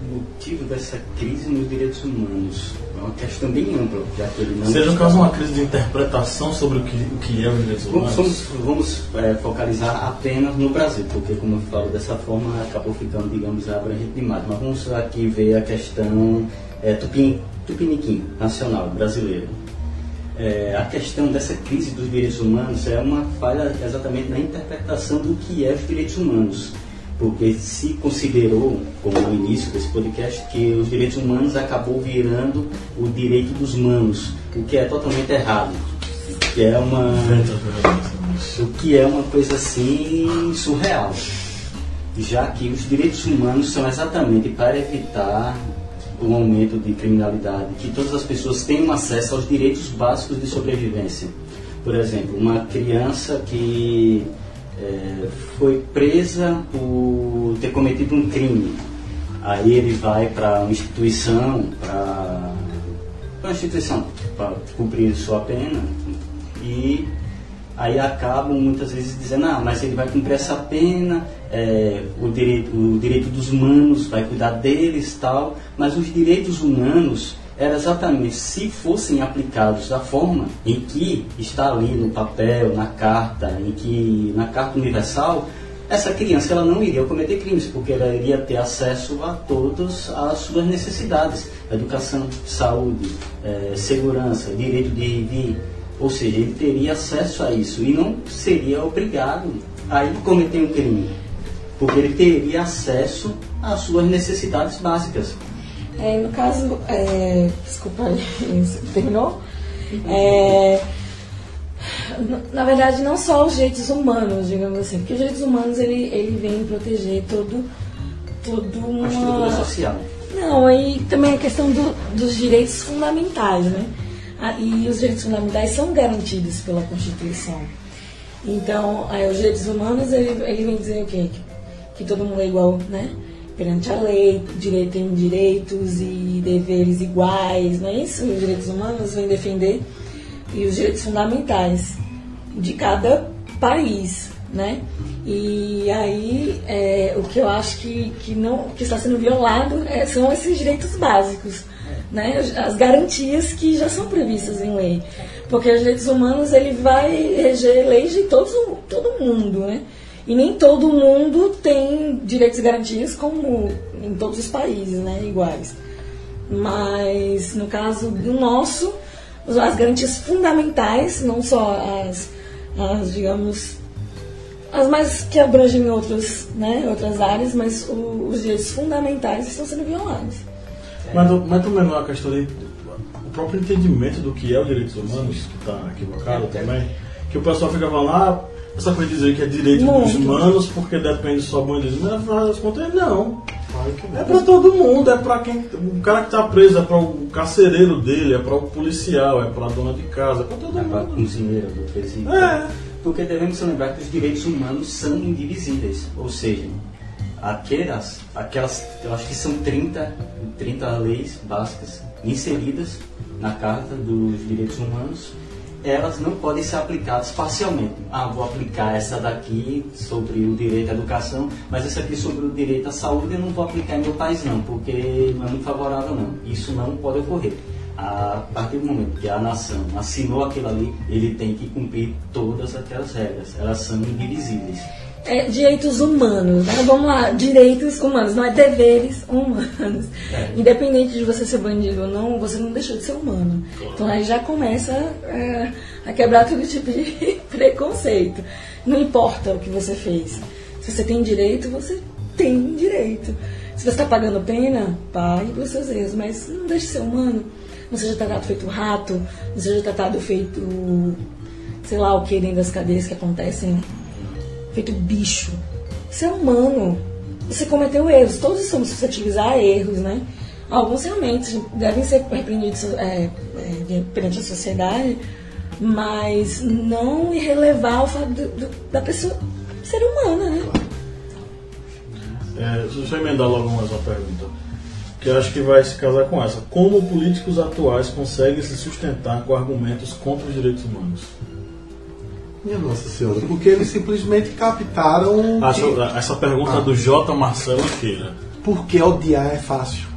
O motivo dessa crise nos direitos humanos uma questão bem ampla, já que ele não Seja no caso uma crise de interpretação sobre o que, o que é os direitos Vamos, humanos? vamos, vamos, é, focalizar apenas no Brasil, porque como eu falo dessa forma, acabou ficando, digamos, abrangente demais. Mas vamos aqui ver a questão é, Tupin, Tupiniquim, nacional, brasileiro. é, a questão dessa crise dos direitos humanos é uma falha exatamente na interpretação do que é os direitos humanos. Porque se considerou, como no início desse podcast, que os direitos humanos acabou virando o direito dos humanos, o que é totalmente errado. Que é uma, o que é uma coisa assim surreal. Já que os direitos humanos são exatamente para evitar o aumento de criminalidade, que todas as pessoas tenham acesso aos direitos básicos de sobrevivência. Por exemplo, uma criança que é, foi presa por ter cometido um crime. Aí ele vai para uma instituição, para uma instituição para cumprir sua pena e aí acabam muitas vezes dizendo, ah, mas ele vai cumprir essa pena, é, o, direito, o direito dos humanos vai cuidar deles tal, mas os direitos humanos era exatamente se fossem aplicados da forma em que está ali no papel, na carta, em que na carta universal, essa criança ela não iria cometer crimes, porque ela iria ter acesso a todas as suas necessidades, educação, saúde, é, segurança, direito de vir, ou seja, ele teria acesso a isso e não seria obrigado a ir cometer um crime, porque ele teria acesso às suas necessidades básicas. É, no caso, é, desculpa, <laughs> terminou? É, na verdade, não só os direitos humanos, digamos assim, porque os direitos humanos ele, ele vem proteger todo, todo uma. A estrutura social. Não, aí também a questão do, dos direitos fundamentais, né? Ah, e os direitos fundamentais são garantidos pela Constituição. Então, aí, os direitos humanos, ele, ele vem dizer o quê? Que, que todo mundo é igual, né? Perante a lei, direito tem direitos e deveres iguais, não é isso? Os direitos humanos vêm defender e os direitos fundamentais de cada país, né? E aí é, o que eu acho que, que não que está sendo violado é, são esses direitos básicos, né? As garantias que já são previstas em lei, porque os direitos humanos ele vai reger leis de todo todo mundo, né? E nem todo mundo tem direitos e garantias como em todos os países, né, iguais. Mas no caso do nosso, as garantias fundamentais, não só as, as digamos, as mais que abrangem outros, né, outras áreas, mas o, os direitos fundamentais estão sendo violados. Mas, mas também não é a questão de, o próprio entendimento do que é o direitos humanos, que está equivocado também, que o pessoal fica falando, ah, essa coisa de dizer que é direito Muito. dos humanos porque depende só bom deles, mas afinal das contas não. É pra todo mundo, é pra quem. O cara que tá preso, é pra o carcereiro dele, é pra o policial, é pra dona de casa, é pra todo é mundo. Pra cozinheiro do presídio. É. Porque devemos lembrar que os direitos humanos são indivisíveis. Ou seja, aquelas, aquelas eu acho que são 30, 30 leis básicas inseridas na Carta dos Direitos Humanos elas não podem ser aplicadas parcialmente. Ah, vou aplicar essa daqui sobre o direito à educação, mas essa aqui sobre o direito à saúde eu não vou aplicar em meu país não, porque não é muito favorável não. Isso não pode ocorrer. A partir do momento que a nação assinou aquilo ali, ele tem que cumprir todas aquelas regras. Elas são indivisíveis é, direitos humanos, né? Vamos lá, direitos humanos, não é deveres humanos. É. Independente de você ser bandido ou não, você não deixou de ser humano. Então aí já começa é, a quebrar todo tipo de <laughs> preconceito. Não importa o que você fez. Se você tem direito, você tem direito. Se você está pagando pena, pague pelos seus erros, mas não deixe de ser humano. Não seja tratado feito rato, não seja tratado feito, sei lá o que dentro das cadeias que acontecem feito bicho. Você é humano. Você cometeu erros. Todos somos suscetíveis a erros, né? Alguns realmente devem ser repreendidos é, é, perante a sociedade, mas não irrelevar o fato do, do, da pessoa ser humana, né? É, deixa eu emendar logo mais uma pergunta, que eu acho que vai se casar com essa. Como políticos atuais conseguem se sustentar com argumentos contra os direitos humanos? Minha Nossa Senhora, porque eles simplesmente captaram. Ah, que... Essa pergunta ah. do J. Marcelo Feira. Porque odiar é fácil.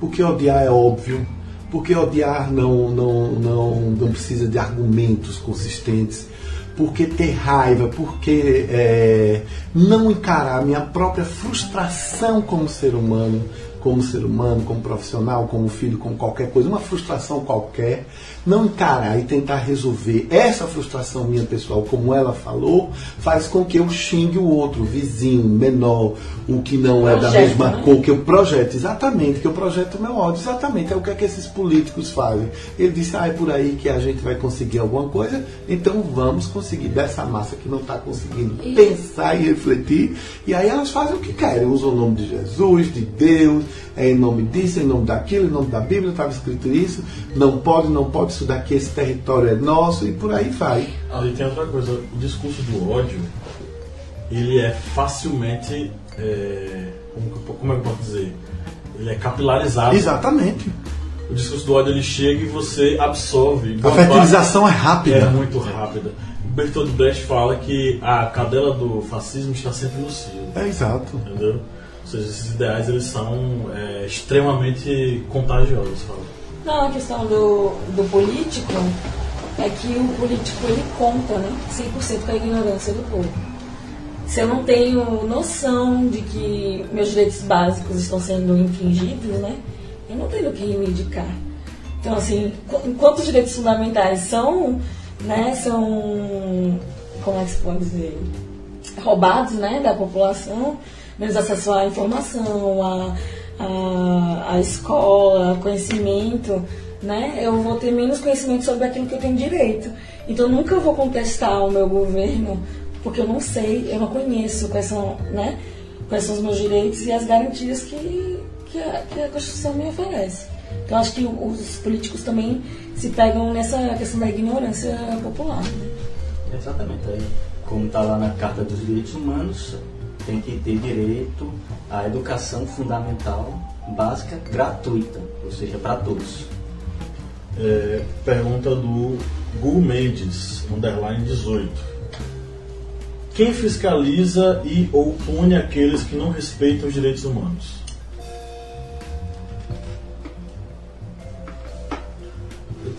Porque odiar é óbvio. Porque odiar não, não, não, não precisa de argumentos consistentes. Porque ter raiva, porque é, não encarar a minha própria frustração como ser humano como ser humano, como profissional, como filho, como qualquer coisa, uma frustração qualquer, não encarar e tentar resolver essa frustração minha pessoal, como ela falou, faz com que eu xingue o outro, o vizinho, menor, o que não é da mesma né? cor, que eu projeto, exatamente, que eu projeto o meu ódio, exatamente, é o que é que esses políticos fazem. Ele disse, ah, é por aí que a gente vai conseguir alguma coisa, então vamos conseguir. Dessa massa que não está conseguindo pensar e refletir, e aí elas fazem o que querem, usam o nome de Jesus, de Deus, é em nome disso, é em nome daquilo, em nome da Bíblia estava escrito isso, não pode, não pode, isso daqui, esse território é nosso, e por aí vai. Ali tem outra coisa, o discurso do ódio, ele é facilmente, é, como, como é que eu posso dizer, ele é capilarizado. Exatamente. O discurso do ódio ele chega e você absorve. A fertilização é rápida. É muito rápida. Bertold Brecht fala que a cadela do fascismo está sempre no cio. É exato. Entendeu? Ou seja, esses ideais eles são é, extremamente contagiosos. Fala. Não, a questão do, do político é que o político ele conta né, 100% com a ignorância do povo. Se eu não tenho noção de que meus direitos básicos estão sendo infringidos, né, eu não tenho o que reivindicar. Então, assim, enquanto os direitos fundamentais são, né, são, como é que se pode dizer, roubados, né, da população, menos acesso à informação, à, à, à escola, conhecimento, né? Eu vou ter menos conhecimento sobre aquilo que eu tenho direito. Então nunca vou contestar o meu governo porque eu não sei, eu não conheço quais são, né? Quais são os meus direitos e as garantias que, que, a, que a Constituição me oferece. Então acho que os políticos também se pegam nessa questão da ignorância popular. Né? Exatamente. Aí, como está lá na Carta dos Direitos Humanos, tem que ter direito à educação fundamental básica gratuita, ou seja, para todos. É, pergunta do Gu Mendes, underline 18. Quem fiscaliza e ou pune aqueles que não respeitam os direitos humanos?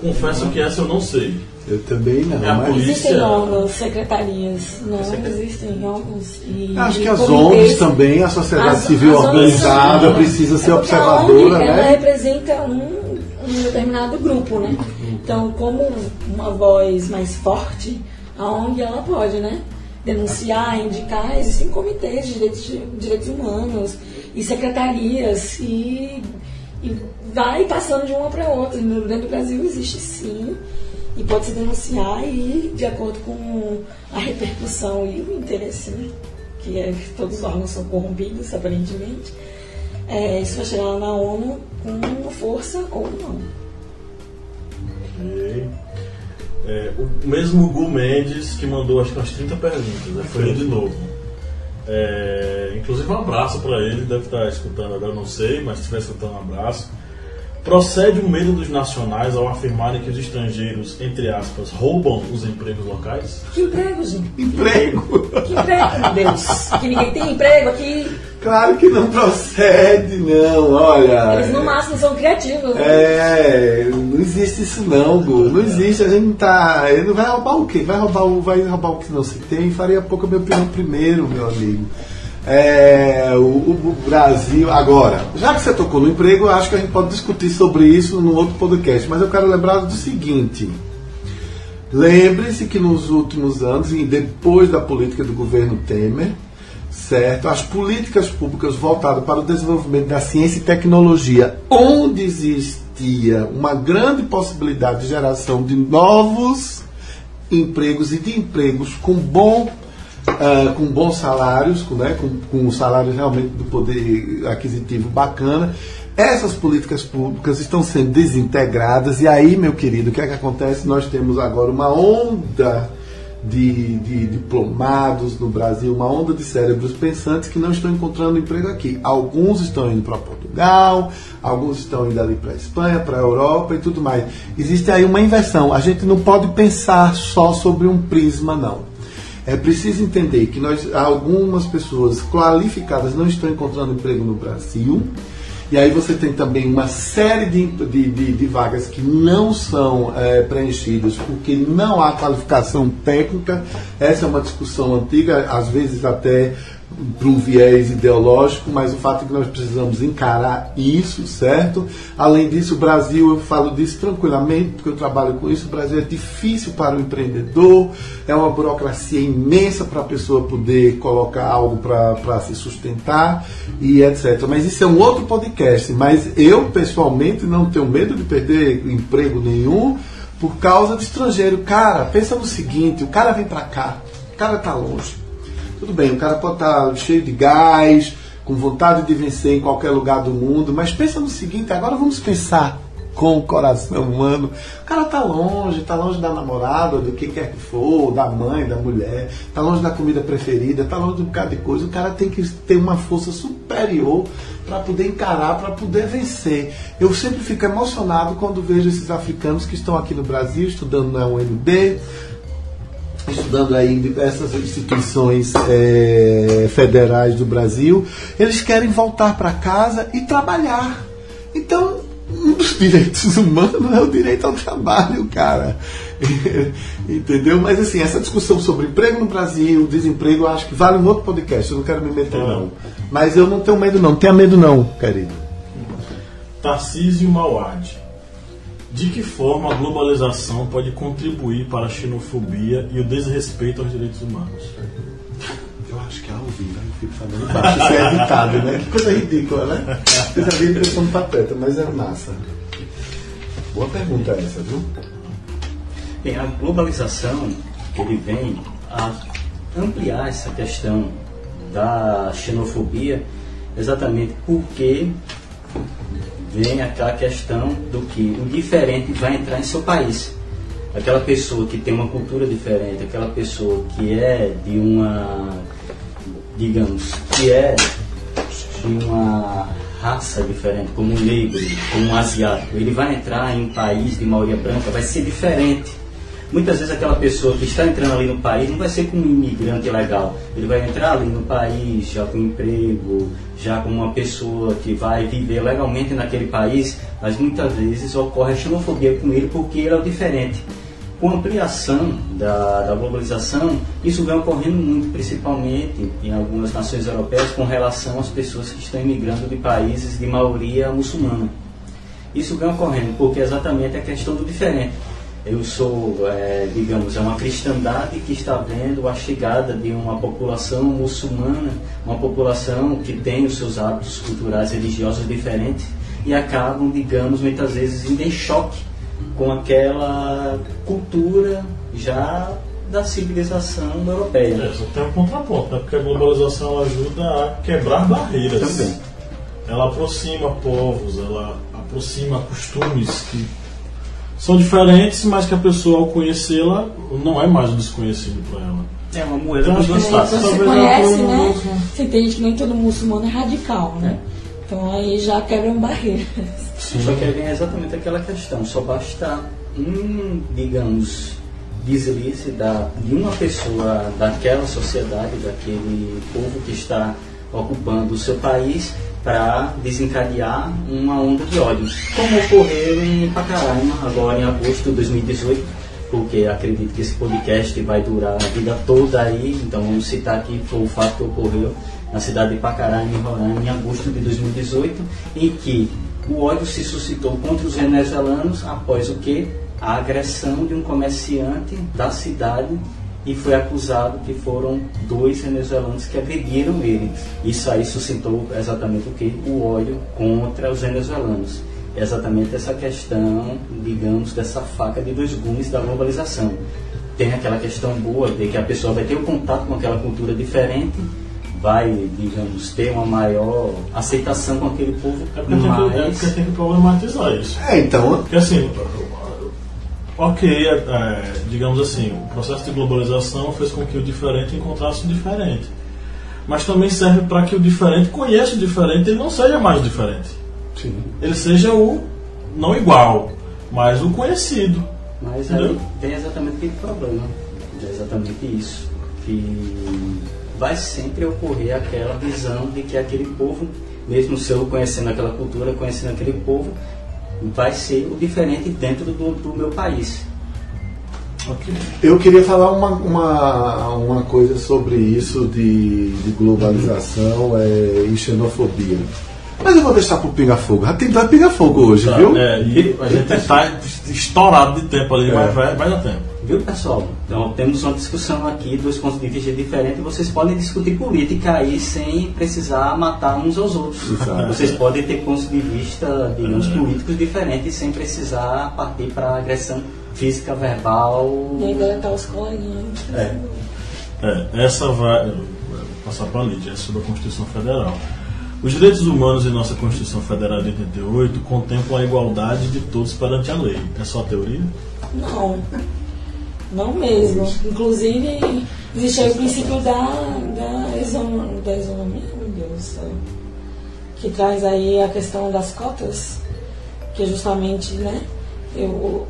Confesso que essa eu não sei. Eu também não. É mas... Existem órgãos, secretarias, não existem órgãos. E Acho que as ONGs também, a sociedade as, civil as organizada, precisa ser é observadora. né? Ela representa um, um, determinado grupo, né? Então, como uma voz mais forte, a ONG ela pode, né? Denunciar, indicar, existem comitês de direitos, de direitos humanos e secretarias e, e vai passando de uma para outra. Dentro do Brasil existe sim e pode se denunciar e de acordo com a repercussão e o interesse, né? que é todos os órgãos são corrompidos, aparentemente, é, isso vai chegar na ONU com força ou não. Ok. É, o mesmo Gu Mendes que mandou acho que umas 30 perguntas, né? foi ele de novo. É, inclusive um abraço para ele, deve estar escutando agora, não sei, mas se estiver escutando um abraço. Procede o medo dos nacionais ao afirmarem que os estrangeiros, entre aspas, roubam os empregos locais? Que emprego, gente? Emprego! Que emprego, meu Deus? Que ninguém tem emprego aqui? Claro que não procede, não, olha. Eles no máximo são criativos. Né? É, não existe isso não, Gu. Não existe, a gente não tá. Ele não vai roubar o quê? Vai roubar o, vai roubar o que não se tem? Faria pouco a minha opinião primeiro, meu amigo é, o, o, Brasil. Agora, já que você tocou no emprego, acho que a gente pode discutir sobre isso no outro podcast, mas eu quero lembrar do seguinte. Lembre-se que nos últimos anos, e depois da política do governo Temer, certo, as políticas públicas voltadas para o desenvolvimento da ciência e tecnologia, onde existia uma grande possibilidade de geração de novos empregos e de empregos com bom uh, com bons salários, com, né, com, com salários realmente do poder aquisitivo bacana. Essas políticas públicas estão sendo desintegradas, e aí, meu querido, o que é que acontece? Nós temos agora uma onda de, de, diplomados no Brasil, uma onda de cérebros pensantes que não estão encontrando emprego aqui. Alguns estão indo para Portugal, alguns estão indo ali para a Espanha, para a Europa e tudo mais. Existe aí uma inversão. A gente não pode pensar só sobre um prisma, não. É preciso entender que nós, algumas pessoas qualificadas não estão encontrando emprego no Brasil. E aí você tem também uma série de, de, de, de vagas que não são é, preenchidas porque não há qualificação técnica. Essa é uma discussão antiga, às vezes até para um viés ideológico, mas o fato é que nós precisamos encarar isso, certo? Além disso, o Brasil, eu falo disso tranquilamente, porque eu trabalho com isso, o Brasil é difícil para o empreendedor, é uma burocracia imensa para a pessoa poder colocar algo para se sustentar e etc. Mas isso é um outro podcast, mas eu, pessoalmente, não tenho medo de perder emprego nenhum por causa de estrangeiro. Cara, pensa no seguinte, o cara vem para cá, o cara tá longe, tudo bem, o cara pode estar tá cheio de gás, com vontade de vencer em qualquer lugar do mundo, mas pensa no seguinte, agora vamos pensar com o coração humano. O cara tá longe, tá longe da namorada, do que quer que for, da mãe, da mulher, tá longe da comida preferida, tá longe de um bocado de coisa. O cara tem que ter uma força superior para poder encarar, para poder vencer. Eu sempre fico emocionado quando vejo esses africanos que estão aqui no Brasil estudando na UNB, estudando aí em diversas instituições é, federais do Brasil, eles querem voltar para casa e trabalhar. Então, um dos <laughs> direitos humanos é o direito ao trabalho, cara. <laughs> Entendeu? Mas assim, essa discussão sobre emprego no Brasil, desemprego, eu acho que vale um outro podcast. Eu não quero me meter, não. Mas eu não tenho medo, não. Tenha medo, não, querido. Tarcísio Mauad. De que forma a globalização pode contribuir para a xenofobia e o desrespeito aos direitos humanos? Eu acho que é ao vivo, né? eu fico falando baixo. Isso é editado, né? Que coisa ridícula, né? Vocês já viram que eu sou um pateta, mas é massa. Boa pergunta essa, viu? Bem, a globalização, ele vem a ampliar essa questão da xenofobia exatamente porque vem aquela questão do que o diferente vai entrar em seu país. Aquela pessoa que tem uma cultura diferente, aquela pessoa que é de uma, digamos, que é de uma raça diferente, como um negro, como um asiático, ele vai entrar em um país de maioria branca, vai ser diferente Muitas vezes aquela pessoa que está entrando ali no país não vai ser como um imigrante legal. Ele vai entrar ali no país já com emprego, já como uma pessoa que vai viver legalmente naquele país, mas muitas vezes ocorre a xenofobia com ele porque ele é o diferente. Com a ampliação da, da globalização, isso vem ocorrendo muito, principalmente em algumas nações europeias, com relação às pessoas que estão imigrando de países de maioria muçulmana. Isso vem ocorrendo porque é exatamente a questão do diferente eu sou, é, digamos, é uma cristandade que está vendo a chegada de uma população muçulmana, uma população que tem os seus hábitos culturais religiosos diferentes e acabam, digamos, muitas vezes indo em choque com aquela cultura já da civilização europeia. É, só tem um contraponto, né? porque a globalização ajuda a quebrar barreiras. Também. Ela aproxima povos, ela aproxima costumes que são diferentes, mas que a pessoa ao conhecê-la não é mais um desconhecido para ela. É uma moeda então, dos dois lados. Você conhece, né? Você entende que nem todo muçulmano é radical, né? É. Então aí já quebram barreiras. Sim. Só que aí vem exatamente aquela questão, só basta um, digamos, deslize da, de uma pessoa daquela sociedade, daquele povo que está ocupando o seu país para desencadear uma onda de ódio, como ocorreu em Pacaraima, agora em agosto de 2018, porque acredito que esse podcast vai durar a vida toda aí, então vamos citar aqui foi o fato que ocorreu na cidade de Pacaraima, em Roraima, em agosto de 2018, em que o ódio se suscitou contra os venezuelanos após o que? A agressão de um comerciante da cidade e foi acusado que foram dois venezuelanos que agrediram ele. Isso aí suscitou exatamente o que? O ódio contra os venezuelanos. Exatamente essa questão, digamos, dessa faca de dois gumes da globalização. Tem aquela questão boa de que a pessoa vai ter um contato com aquela cultura diferente, vai, digamos, ter uma maior aceitação com aquele povo. É porque, mas... tem, que, é porque tem que problematizar isso. É, então. Porque assim, Ok, é, é, digamos assim, o processo de globalização fez com que o diferente encontrasse o diferente. Mas também serve para que o diferente conheça o diferente e não seja mais diferente. Sim. Ele seja o não igual, mas o conhecido. Mas aí tem exatamente aquele problema. É exatamente isso. Que vai sempre ocorrer aquela visão de que aquele povo, mesmo se eu conhecendo aquela cultura, conhecendo aquele povo, vai ser o diferente dentro do, do meu país. Okay. Eu queria falar uma, uma, uma coisa sobre isso de, de globalização é, e xenofobia. Mas eu vou deixar pro Pinga Fogo. Já tem dois Pinga Fogo hoje, tá, viu? É, e a gente está estourado de tempo ali, é. mas vai, vai dar tempo. Viu, pessoal? Então temos uma discussão aqui, dois pontos de vista diferentes. Vocês podem discutir política aí sem precisar matar uns aos outros. Exato. Vocês podem ter pontos de vista, digamos, é. políticos diferentes sem precisar partir para agressão física, verbal. E ainda tá os coleguinhas. É. é. Essa vai. Vou passar para a Lídia, essa é da Constituição Federal. Os direitos humanos em nossa Constituição Federal de 88 contemplam a igualdade de todos perante a lei. É só a teoria? Não. Não mesmo. Inclusive, existe aí o princípio da, da, da isonomia, meu Deus, que traz aí a questão das cotas, que é justamente, né, o,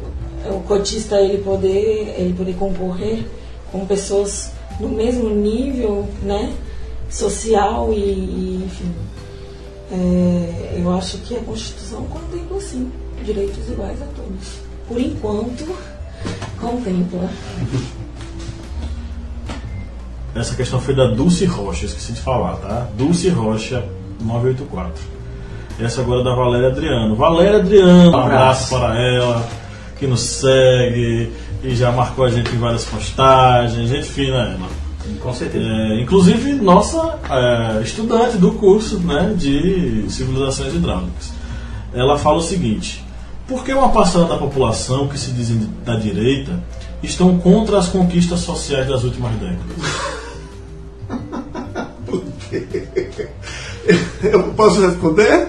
o cotista ele poder, ele poder concorrer com pessoas do mesmo nível, né, social e, e enfim. É, eu acho que a Constituição contempla sim direitos iguais a todos. Por enquanto, contempla. Essa questão foi da Dulce Rocha, esqueci de falar, tá? Dulce Rocha 984. Essa agora é da Valéria Adriano. Valéria Adriano, um abraço para ela, que nos segue e já marcou a gente em várias postagens. Gente fina ela. Com certeza. É, inclusive, nossa é, estudante do curso né, de civilizações hidráulicas. Ela fala o seguinte: por que uma parcela da população que se dizem da direita estão contra as conquistas sociais das últimas décadas? <laughs> Por quê? Eu posso responder?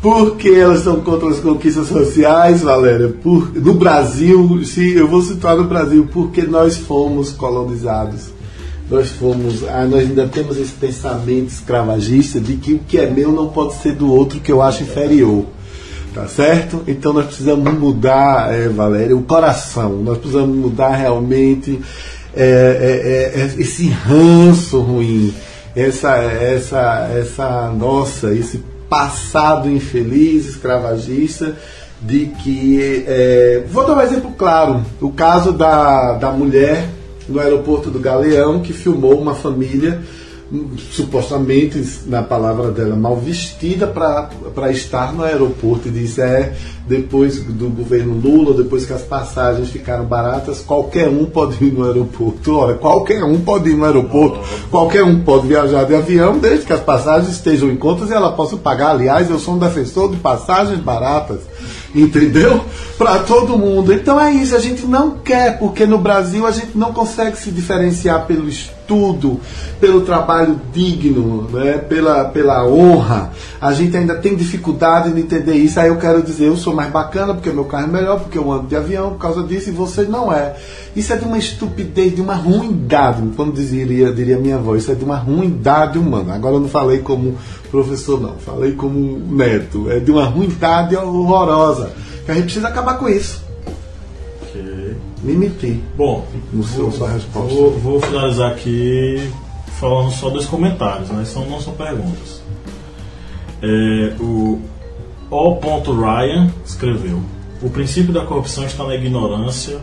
Porque elas estão contra as conquistas sociais, Valéria? Por, no Brasil, se eu vou situar no Brasil, porque nós fomos colonizados. Nós fomos, ah, nós ainda temos esse pensamento escravagista de que o que é meu não pode ser do outro que eu acho inferior. Tá certo? Então nós precisamos mudar, é, Valéria, o coração. Nós precisamos mudar realmente é, é, é, é esse ranço ruim, essa, essa, essa nossa, esse passado infeliz, escravagista, de que. É, vou dar um exemplo claro: o caso da, da mulher no aeroporto do Galeão que filmou uma família supostamente, na palavra dela, mal vestida para estar no aeroporto e disse: é, depois do governo Lula, depois que as passagens ficaram baratas, qualquer um pode ir no aeroporto. Olha, qualquer um pode ir no aeroporto, qualquer um pode viajar de avião, desde que as passagens estejam em contas e ela possa pagar. Aliás, eu sou um defensor de passagens baratas entendeu? Para todo mundo. Então é isso, a gente não quer, porque no Brasil a gente não consegue se diferenciar pelo estudo, pelo trabalho digno, né? pela, pela honra. A gente ainda tem dificuldade de entender isso. Aí eu quero dizer, eu sou mais bacana porque meu carro é melhor, porque eu ando de avião por causa disso, e você não é. Isso é de uma estupidez, de uma ruindade, como diria, diria minha avó, isso é de uma ruindade humana. Agora eu não falei como professor, não, falei como neto. É de uma ruindade horrorosa. Que a gente precisa acabar com isso. Ok. Limite. Bom, no seu, sua resposta. Vou, vou, finalizar aqui falando só dos comentários, né? São, não são perguntas. É, o O. Ryan escreveu: O princípio da corrupção está na ignorância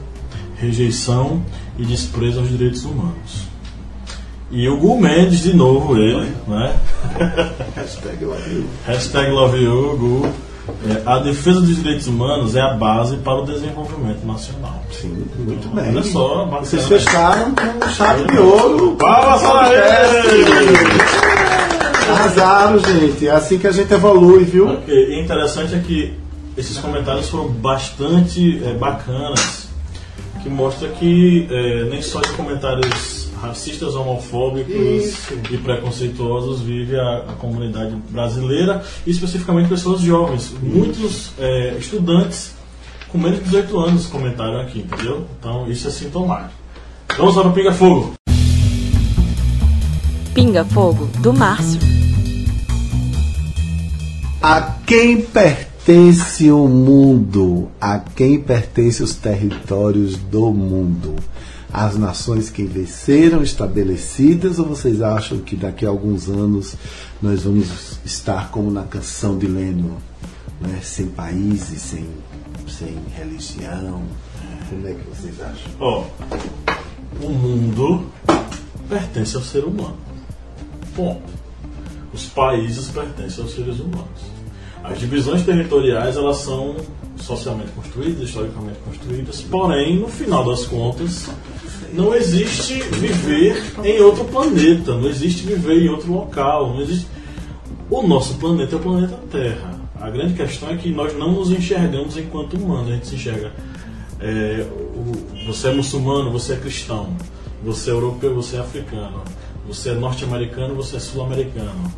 rejeição e desprezo aos direitos humanos. E o Gu Mendes, de novo, ele, né? <laughs> Hashtag love you. Hashtag love you, Gu. É, a defesa dos direitos humanos é a base para o desenvolvimento nacional. Sim, muito então, bem. Olha só, bacana. Vocês fecharam com chave de ouro. Palmas para Arrasaram, gente. É assim que a gente evolui, viu? Okay. E interessante é que esses comentários foram bastante é, bacanas que mostra que é, nem só de comentários racistas, homofóbicos Isso. e preconceituosos vive a, a, comunidade brasileira e especificamente pessoas jovens. Muitos é, estudantes com menos de 18 anos comentaram aqui, entendeu? Então isso é sintomático. Vamos para o Pinga Fogo. Pinga Fogo do Márcio. A quem pertence pertence o mundo? A quem pertence os territórios do mundo? As nações que venceram estabelecidas ou vocês acham que daqui a alguns anos nós vamos estar como na canção de Lênin, né? sem países, sem, sem religião? Como é que vocês acham? Ó, o mundo pertence ao ser humano. Ponto. Os países pertencem aos seres humanos. As divisões territoriais elas são socialmente construídas, historicamente construídas, porém, no final das contas, não existe viver em outro planeta, não existe viver em outro local, não existe. O nosso planeta é o planeta Terra. A grande questão é que nós não nos enxergamos enquanto humanos, a gente se enxerga. É, o, você é muçulmano, você é cristão, você é europeu, você é africano, você é norte-americano, você é sul-americano.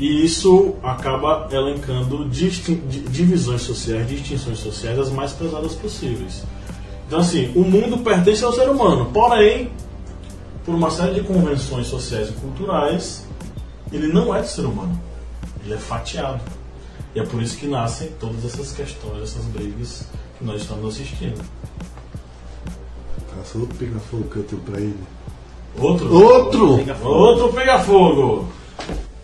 E isso acaba elencando divisões sociais, distinções sociais as mais pesadas possíveis. Então, assim, o mundo pertence ao ser humano, porém, por uma série de convenções sociais e culturais, ele não é do ser humano. Ele é fatiado. E é por isso que nascem todas essas questões, essas brigas que nós estamos assistindo. Passou outro pega-fogo que eu tenho pra ele. Outro? Outro! Outro pega-fogo!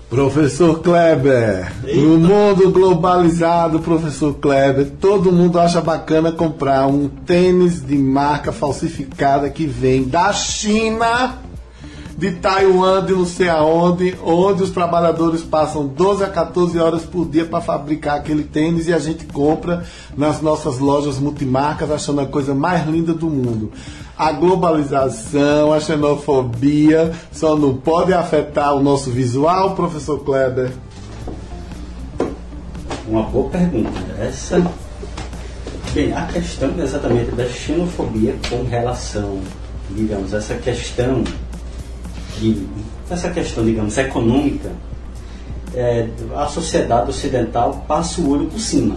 Professor Kleber, Eita. no mundo globalizado, professor Kleber, todo mundo acha bacana comprar um tênis de marca falsificada que vem da China, de Taiwan, de não sei aonde, onde os trabalhadores passam 12 a 14 horas por dia para fabricar aquele tênis e a gente compra nas nossas lojas multimarcas achando a coisa mais linda do mundo a globalização, a xenofobia só não pode afetar o nosso visual, professor Kleber? Uma boa pergunta. Essa. Bem, a questão exatamente da xenofobia com relação, digamos, essa questão essa questão, digamos, econômica, é, a sociedade ocidental passa o olho por cima.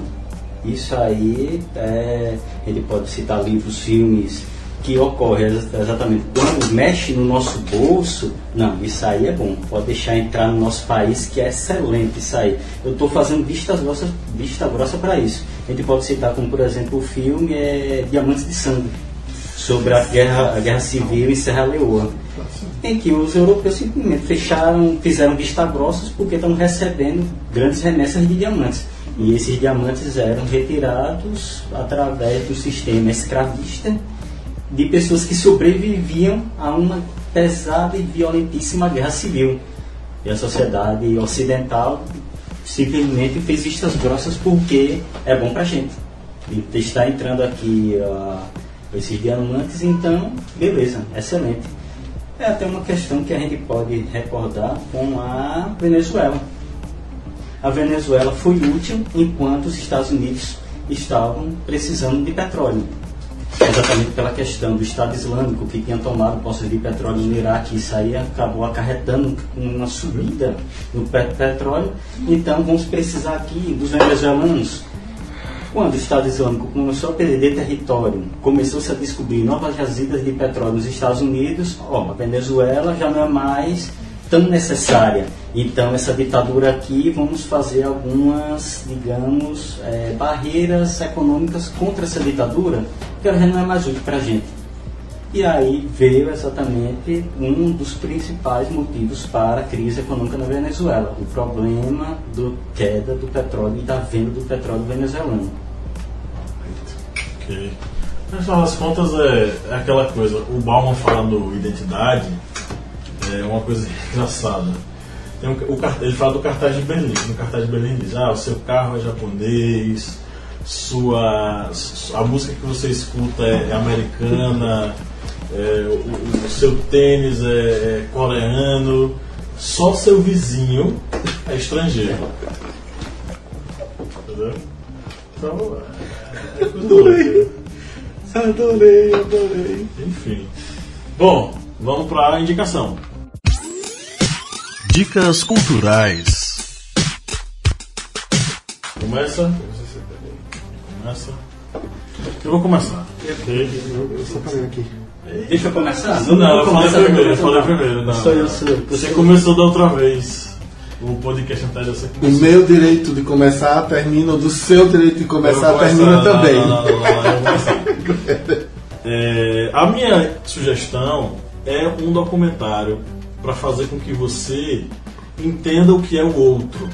Isso aí, é, ele pode citar livros, filmes, que ocorre exatamente quando mexe no nosso bolso, não, isso aí é bom, pode deixar entrar no nosso país, que é excelente isso aí. Eu estou fazendo vista grossa, vista grossa para isso. A gente pode citar como, por exemplo, o filme é Diamantes de Sangue, sobre a guerra, a guerra civil em Serra Leoa, em que os europeus simplesmente fecharam, fizeram vista grossas porque estão recebendo grandes remessas de diamantes. E esses diamantes eram retirados através do sistema escravista de pessoas que sobreviviam a uma pesada e violentíssima guerra civil. E a sociedade ocidental simplesmente fez vistas grossas porque é bom para a gente. E está entrando aqui uh, esses diamantes, então, beleza, excelente. É até uma questão que a gente pode recordar com a Venezuela. A Venezuela foi útil enquanto os Estados Unidos estavam precisando de petróleo exatamente pela questão do Estado Islâmico que tinha tomado posse de petróleo no Iraque. Isso aí acabou acarretando uma subida no petróleo. Então vamos precisar aqui dos venezuelanos. Quando o Estado Islâmico começou a perder território, começou-se a descobrir novas jazidas de petróleo nos Estados Unidos, ó, a Venezuela já não é mais tão necessária. Então, essa ditadura aqui, vamos fazer algumas, digamos, é, barreiras econômicas contra essa ditadura, que ela não é mais útil para a gente. E aí veio exatamente um dos principais motivos para a crise econômica na Venezuela, o problema da queda do petróleo e da venda do petróleo venezuelano. Ok. No final das contas, é, é aquela coisa, o Bauman falando identidade, é uma coisa <laughs> engraçada. Um, o, ele fala do cartaz de Berlim. No cartaz de Berlim diz: ah, o seu carro é japonês, sua, a música que você escuta é, é americana, é, o, o, seu tênis é, é, coreano, só seu vizinho é estrangeiro. Entendeu? Então, é, é adorei. Adorei, adorei. Enfim. Bom, vamos para a indicação. Dicas culturais. Começa. Começa. Eu vou começar. Eu só parei aqui. Deixa eu começar? Não, não eu falei primeiro, eu falei primeiro. Não, Sou eu, sou eu. Você começou da outra vez. O podcast anterior você começou. O meu direito de começar termina, o do seu direito de começar termina também. Não, não, não, não, <laughs> é, a minha sugestão é um documentário para fazer com que você entenda o que é o outro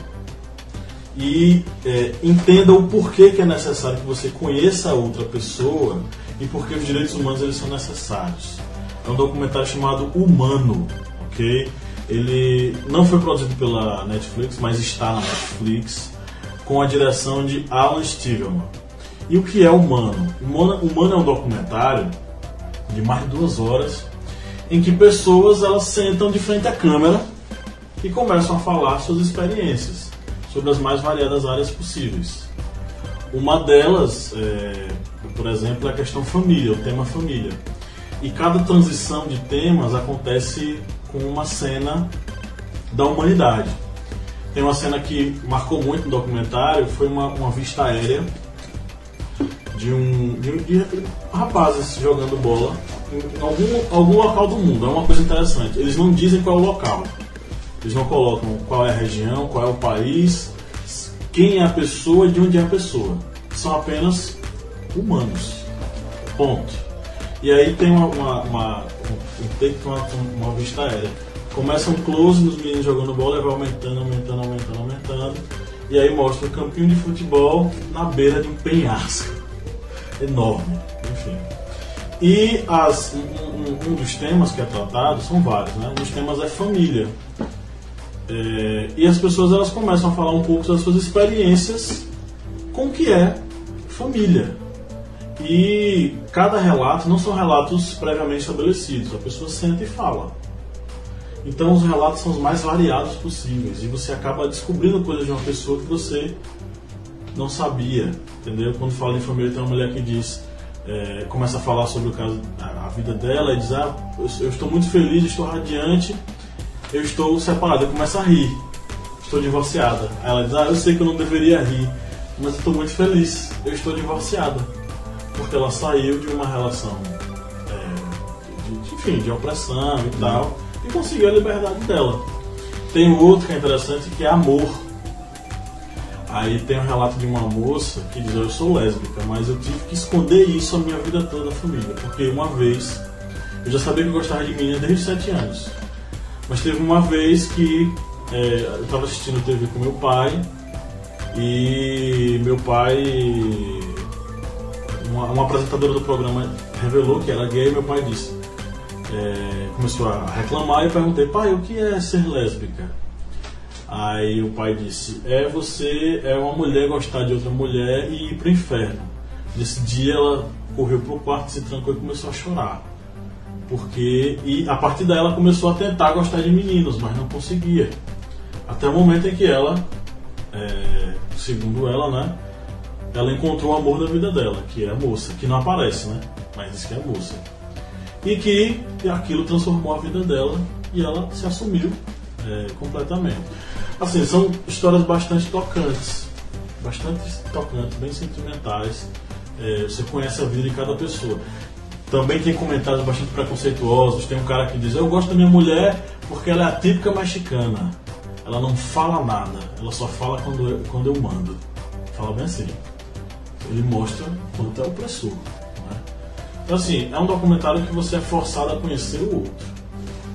e é, entenda o porquê que é necessário que você conheça a outra pessoa e por que os direitos humanos eles são necessários. É um documentário chamado Humano, ok? Ele não foi produzido pela Netflix, mas está na Netflix, com a direção de Alan Stigelman. E o que é Humano? Humano, Humano é um documentário de mais de duas horas, em que pessoas elas sentam de frente à câmera e começam a falar suas experiências sobre as mais variadas áreas possíveis. Uma delas, é, por exemplo, é a questão família, o tema família. E cada transição de temas acontece com uma cena da humanidade. Tem uma cena que marcou muito no documentário, foi uma, uma vista aérea de um de, de rapazes jogando bola em algum, algum local do mundo. É uma coisa interessante. Eles não dizem qual é o local. Eles não colocam qual é a região, qual é o país, quem é a pessoa e de onde é a pessoa. São apenas humanos. Ponto. E aí tem uma, uma, uma, uma, uma vista aérea. Começa um close nos meninos jogando bola e vai aumentando, aumentando, aumentando, aumentando. E aí mostra um campinho de futebol na beira de um penhasco. Enorme. Enfim. E as, um, um, dos temas que é tratado, são vários, né? Um dos temas é família. É, e as pessoas elas começam a falar um pouco das suas experiências com o que é família. E cada relato não são relatos previamente estabelecidos, a pessoa senta e fala. Então os relatos são os mais variados possíveis e você acaba descobrindo coisas de uma pessoa que você não sabia, entendeu? Quando fala em família tem uma mulher que diz é, começa a falar sobre o caso, a, a vida dela e diz, ah, eu, eu, estou muito feliz, estou radiante, eu estou separada, eu começo a rir, estou divorciada. Aí ela diz, ah, eu sei que eu não deveria rir, mas eu estou muito feliz, eu estou divorciada, porque ela saiu de uma relação, é, de, enfim, de opressão e tal, e conseguiu a liberdade dela. Tem outro que é interessante que é amor Aí tem um relato de uma moça que diz: Eu sou lésbica, mas eu tive que esconder isso a minha vida toda da família. Porque uma vez, eu já sabia que eu gostava de menina desde os 7 anos. Mas teve uma vez que é, eu estava assistindo TV com meu pai e meu pai, uma, uma, apresentadora do programa revelou que era gay meu pai disse. É, começou a reclamar e eu perguntei, pai, o que é ser lésbica? Aí o pai disse: É você, é uma mulher gostar de outra mulher e ir pro inferno. Nesse dia ela correu pro quarto, se trancou e começou a chorar. Porque e a partir daí ela começou a tentar gostar de meninos, mas não conseguia. Até o momento em que ela, é, segundo ela, né, ela encontrou o amor da vida dela, que é a moça, que não aparece, né, mas diz que é a moça. E que aquilo transformou a vida dela e ela se assumiu é, completamente. Assim, são histórias bastante tocantes, bastante tocantes, bem sentimentais. É, você conhece a vida de cada pessoa. Também tem comentários bastante preconceituosos. Tem um cara que diz: Eu gosto da minha mulher porque ela é a típica mexicana. Ela não fala nada, ela só fala quando eu, quando eu mando. Fala bem assim. Ele mostra quanto é opressor. Né? Então, assim, é um documentário que você é forçado a conhecer o outro.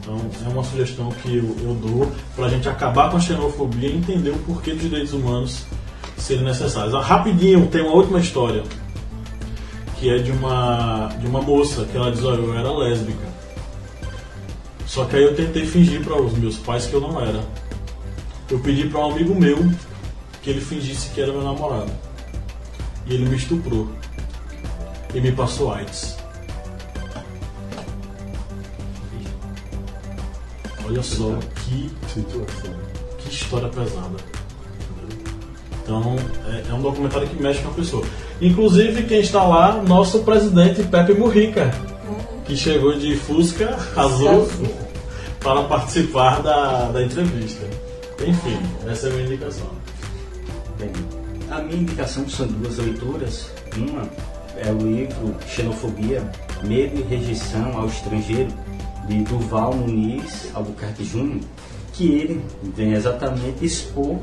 Então é uma sugestão que eu, eu dou para a gente acabar com a xenofobia e entender o porquê dos direitos humanos serem necessários. Ah, rapidinho, tem uma última história que é de uma, de uma moça que ela diz, olha, eu era lésbica. Só que aí eu tentei fingir para os meus pais que eu não era. Eu pedi para um amigo meu que ele fingisse que era meu namorado. E ele me estuprou. E me passou AIDS. Olha só que situação, que história pesada. Então é, é, um documentário que mexe com a pessoa. Inclusive quem está lá, nosso presidente Pepe Murrica, que chegou de Fusca Azul para participar da, da entrevista. Enfim, essa é a minha indicação. Bem, a minha indicação são duas leituras. Uma é o livro Xenofobia, Medo e Rejeição ao Estrangeiro, de Duval Muniz Albuquerque Júnior, que ele vem exatamente expor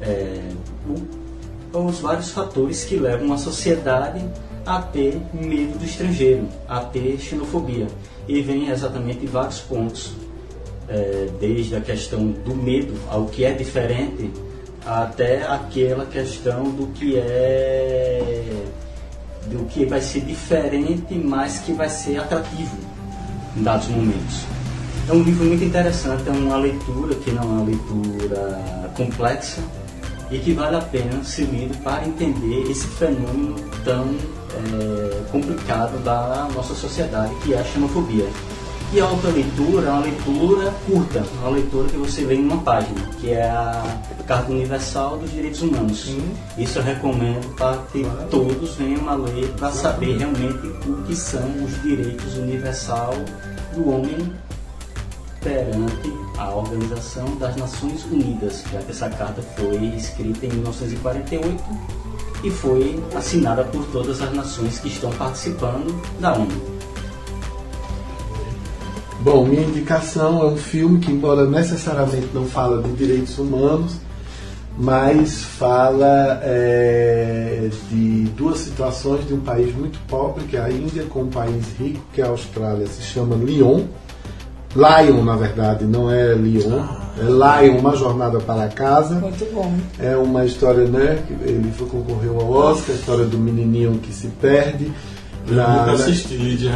é, o, os vários fatores que levam a sociedade a ter medo do estrangeiro, a ter xenofobia. E vem exatamente vários pontos, é, desde a questão do medo ao que é diferente, até aquela questão do que é do que vai ser diferente, mas que vai ser atrativo em dados momentos. É um livro muito interessante, é uma leitura que não é uma leitura complexa e que vale a pena ser lido para entender esse fenômeno tão é, complicado da nossa sociedade, que é a xenofobia. E a outra leitura é uma leitura curta, uma leitura que você lê em uma página, que é a Carta Universal dos Direitos Humanos. Sim. Isso eu recomendo para que claro. todos venham a ler para saber realmente o que são os direitos universal do homem perante a Organização das Nações Unidas, já que essa carta foi escrita em 1948 e foi assinada por todas as nações que estão participando da ONU. Bom, minha indicação é um filme que, embora necessariamente não fala de direitos humanos, mas fala é, de duas situações de um país muito pobre, que é a Índia, com um país rico, que é a Austrália, se chama Lyon. Lion, na verdade, não é Lyon. É Lion, Uma Jornada para Casa. Muito bom. É uma história, né, que ele foi, concorreu ao Oscar, a história do menininho que se perde na, nunca assisti de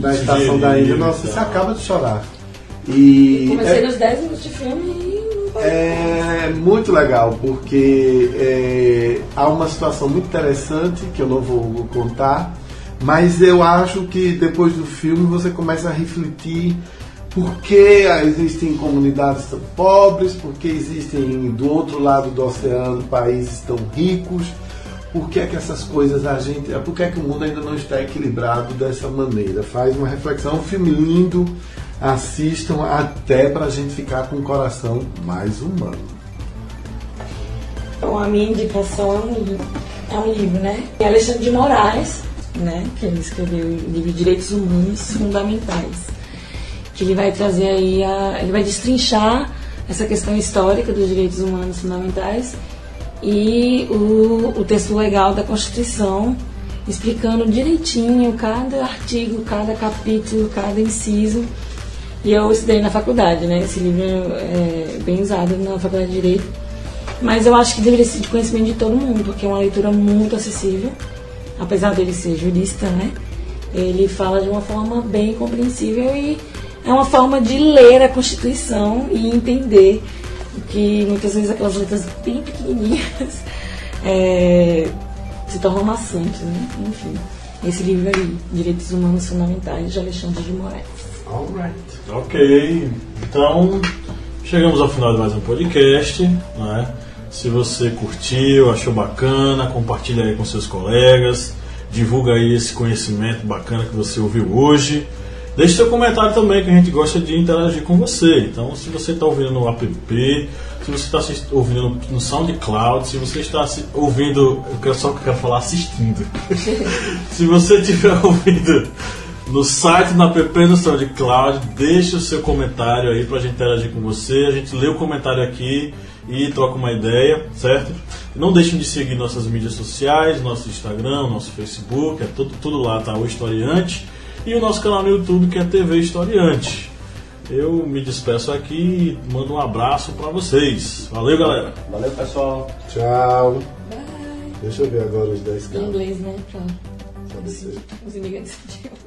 Na estação da Índia. Nossa, você acaba de chorar. E comecei é, nos 10 minutos de filme e é muito legal, porque é, há uma situação muito interessante que eu não vou contar, mas eu acho que depois do filme você começa a refletir por que existem comunidades tão pobres, por que existem do outro lado do oceano países tão ricos por que é que essas coisas a gente. Por que é que o mundo ainda não está equilibrado dessa maneira? Faz uma reflexão, um filme lindo, assistam até para a gente ficar com o coração mais humano. Então, a minha indicação é um livro, é um livro né? É Alexandre de Moraes, né? Que ele escreveu o livro Direitos Humanos Fundamentais. Que ele vai trazer aí a. ele vai destrinchar essa questão histórica dos direitos humanos fundamentais e o, o texto legal da Constituição, explicando direitinho cada artigo, cada capítulo, cada inciso. E eu estudei na faculdade, né? Esse livro é bem usado na faculdade de Direito. Mas eu acho que deveria ser de conhecimento de todo mundo, porque é uma leitura muito acessível. Apesar dele ser jurista, né? Ele fala de uma forma bem compreensível e é uma forma de ler a Constituição e entender que muitas vezes aquelas letras bem pequenininhas <laughs> é, se tornam maçantes, né? Enfim, esse livro aí, Direitos Humanos Fundamentais, de Alexandre de Moraes. Alright. Ok, então chegamos ao final de mais um podcast, né? Se você curtiu, achou bacana, compartilha aí com seus colegas, divulga aí esse conhecimento bacana que você ouviu hoje. Deixe seu comentário também, que a gente gosta de interagir com você. Então, se você está ouvindo no app, se você está ouvindo no SoundCloud, se você está ouvindo, eu quero só que eu quero falar assistindo. <laughs> se você estiver ouvindo no site, no app, no SoundCloud, deixe o seu comentário aí para a gente interagir com você. A gente lê o comentário aqui e troca uma ideia, certo? Não deixem de seguir nossas mídias sociais, nosso Instagram, nosso Facebook, é tudo, tudo lá, tá? O Historiante e o nosso canal no YouTube que é TV Historiante. Eu me despeço aqui e mando um abraço para vocês. Valeu, galera. Valeu, pessoal. Tchau. Bye. Deixa eu ver agora os 10 caras. Em inglês, né? Pra... Os imigrantes <laughs>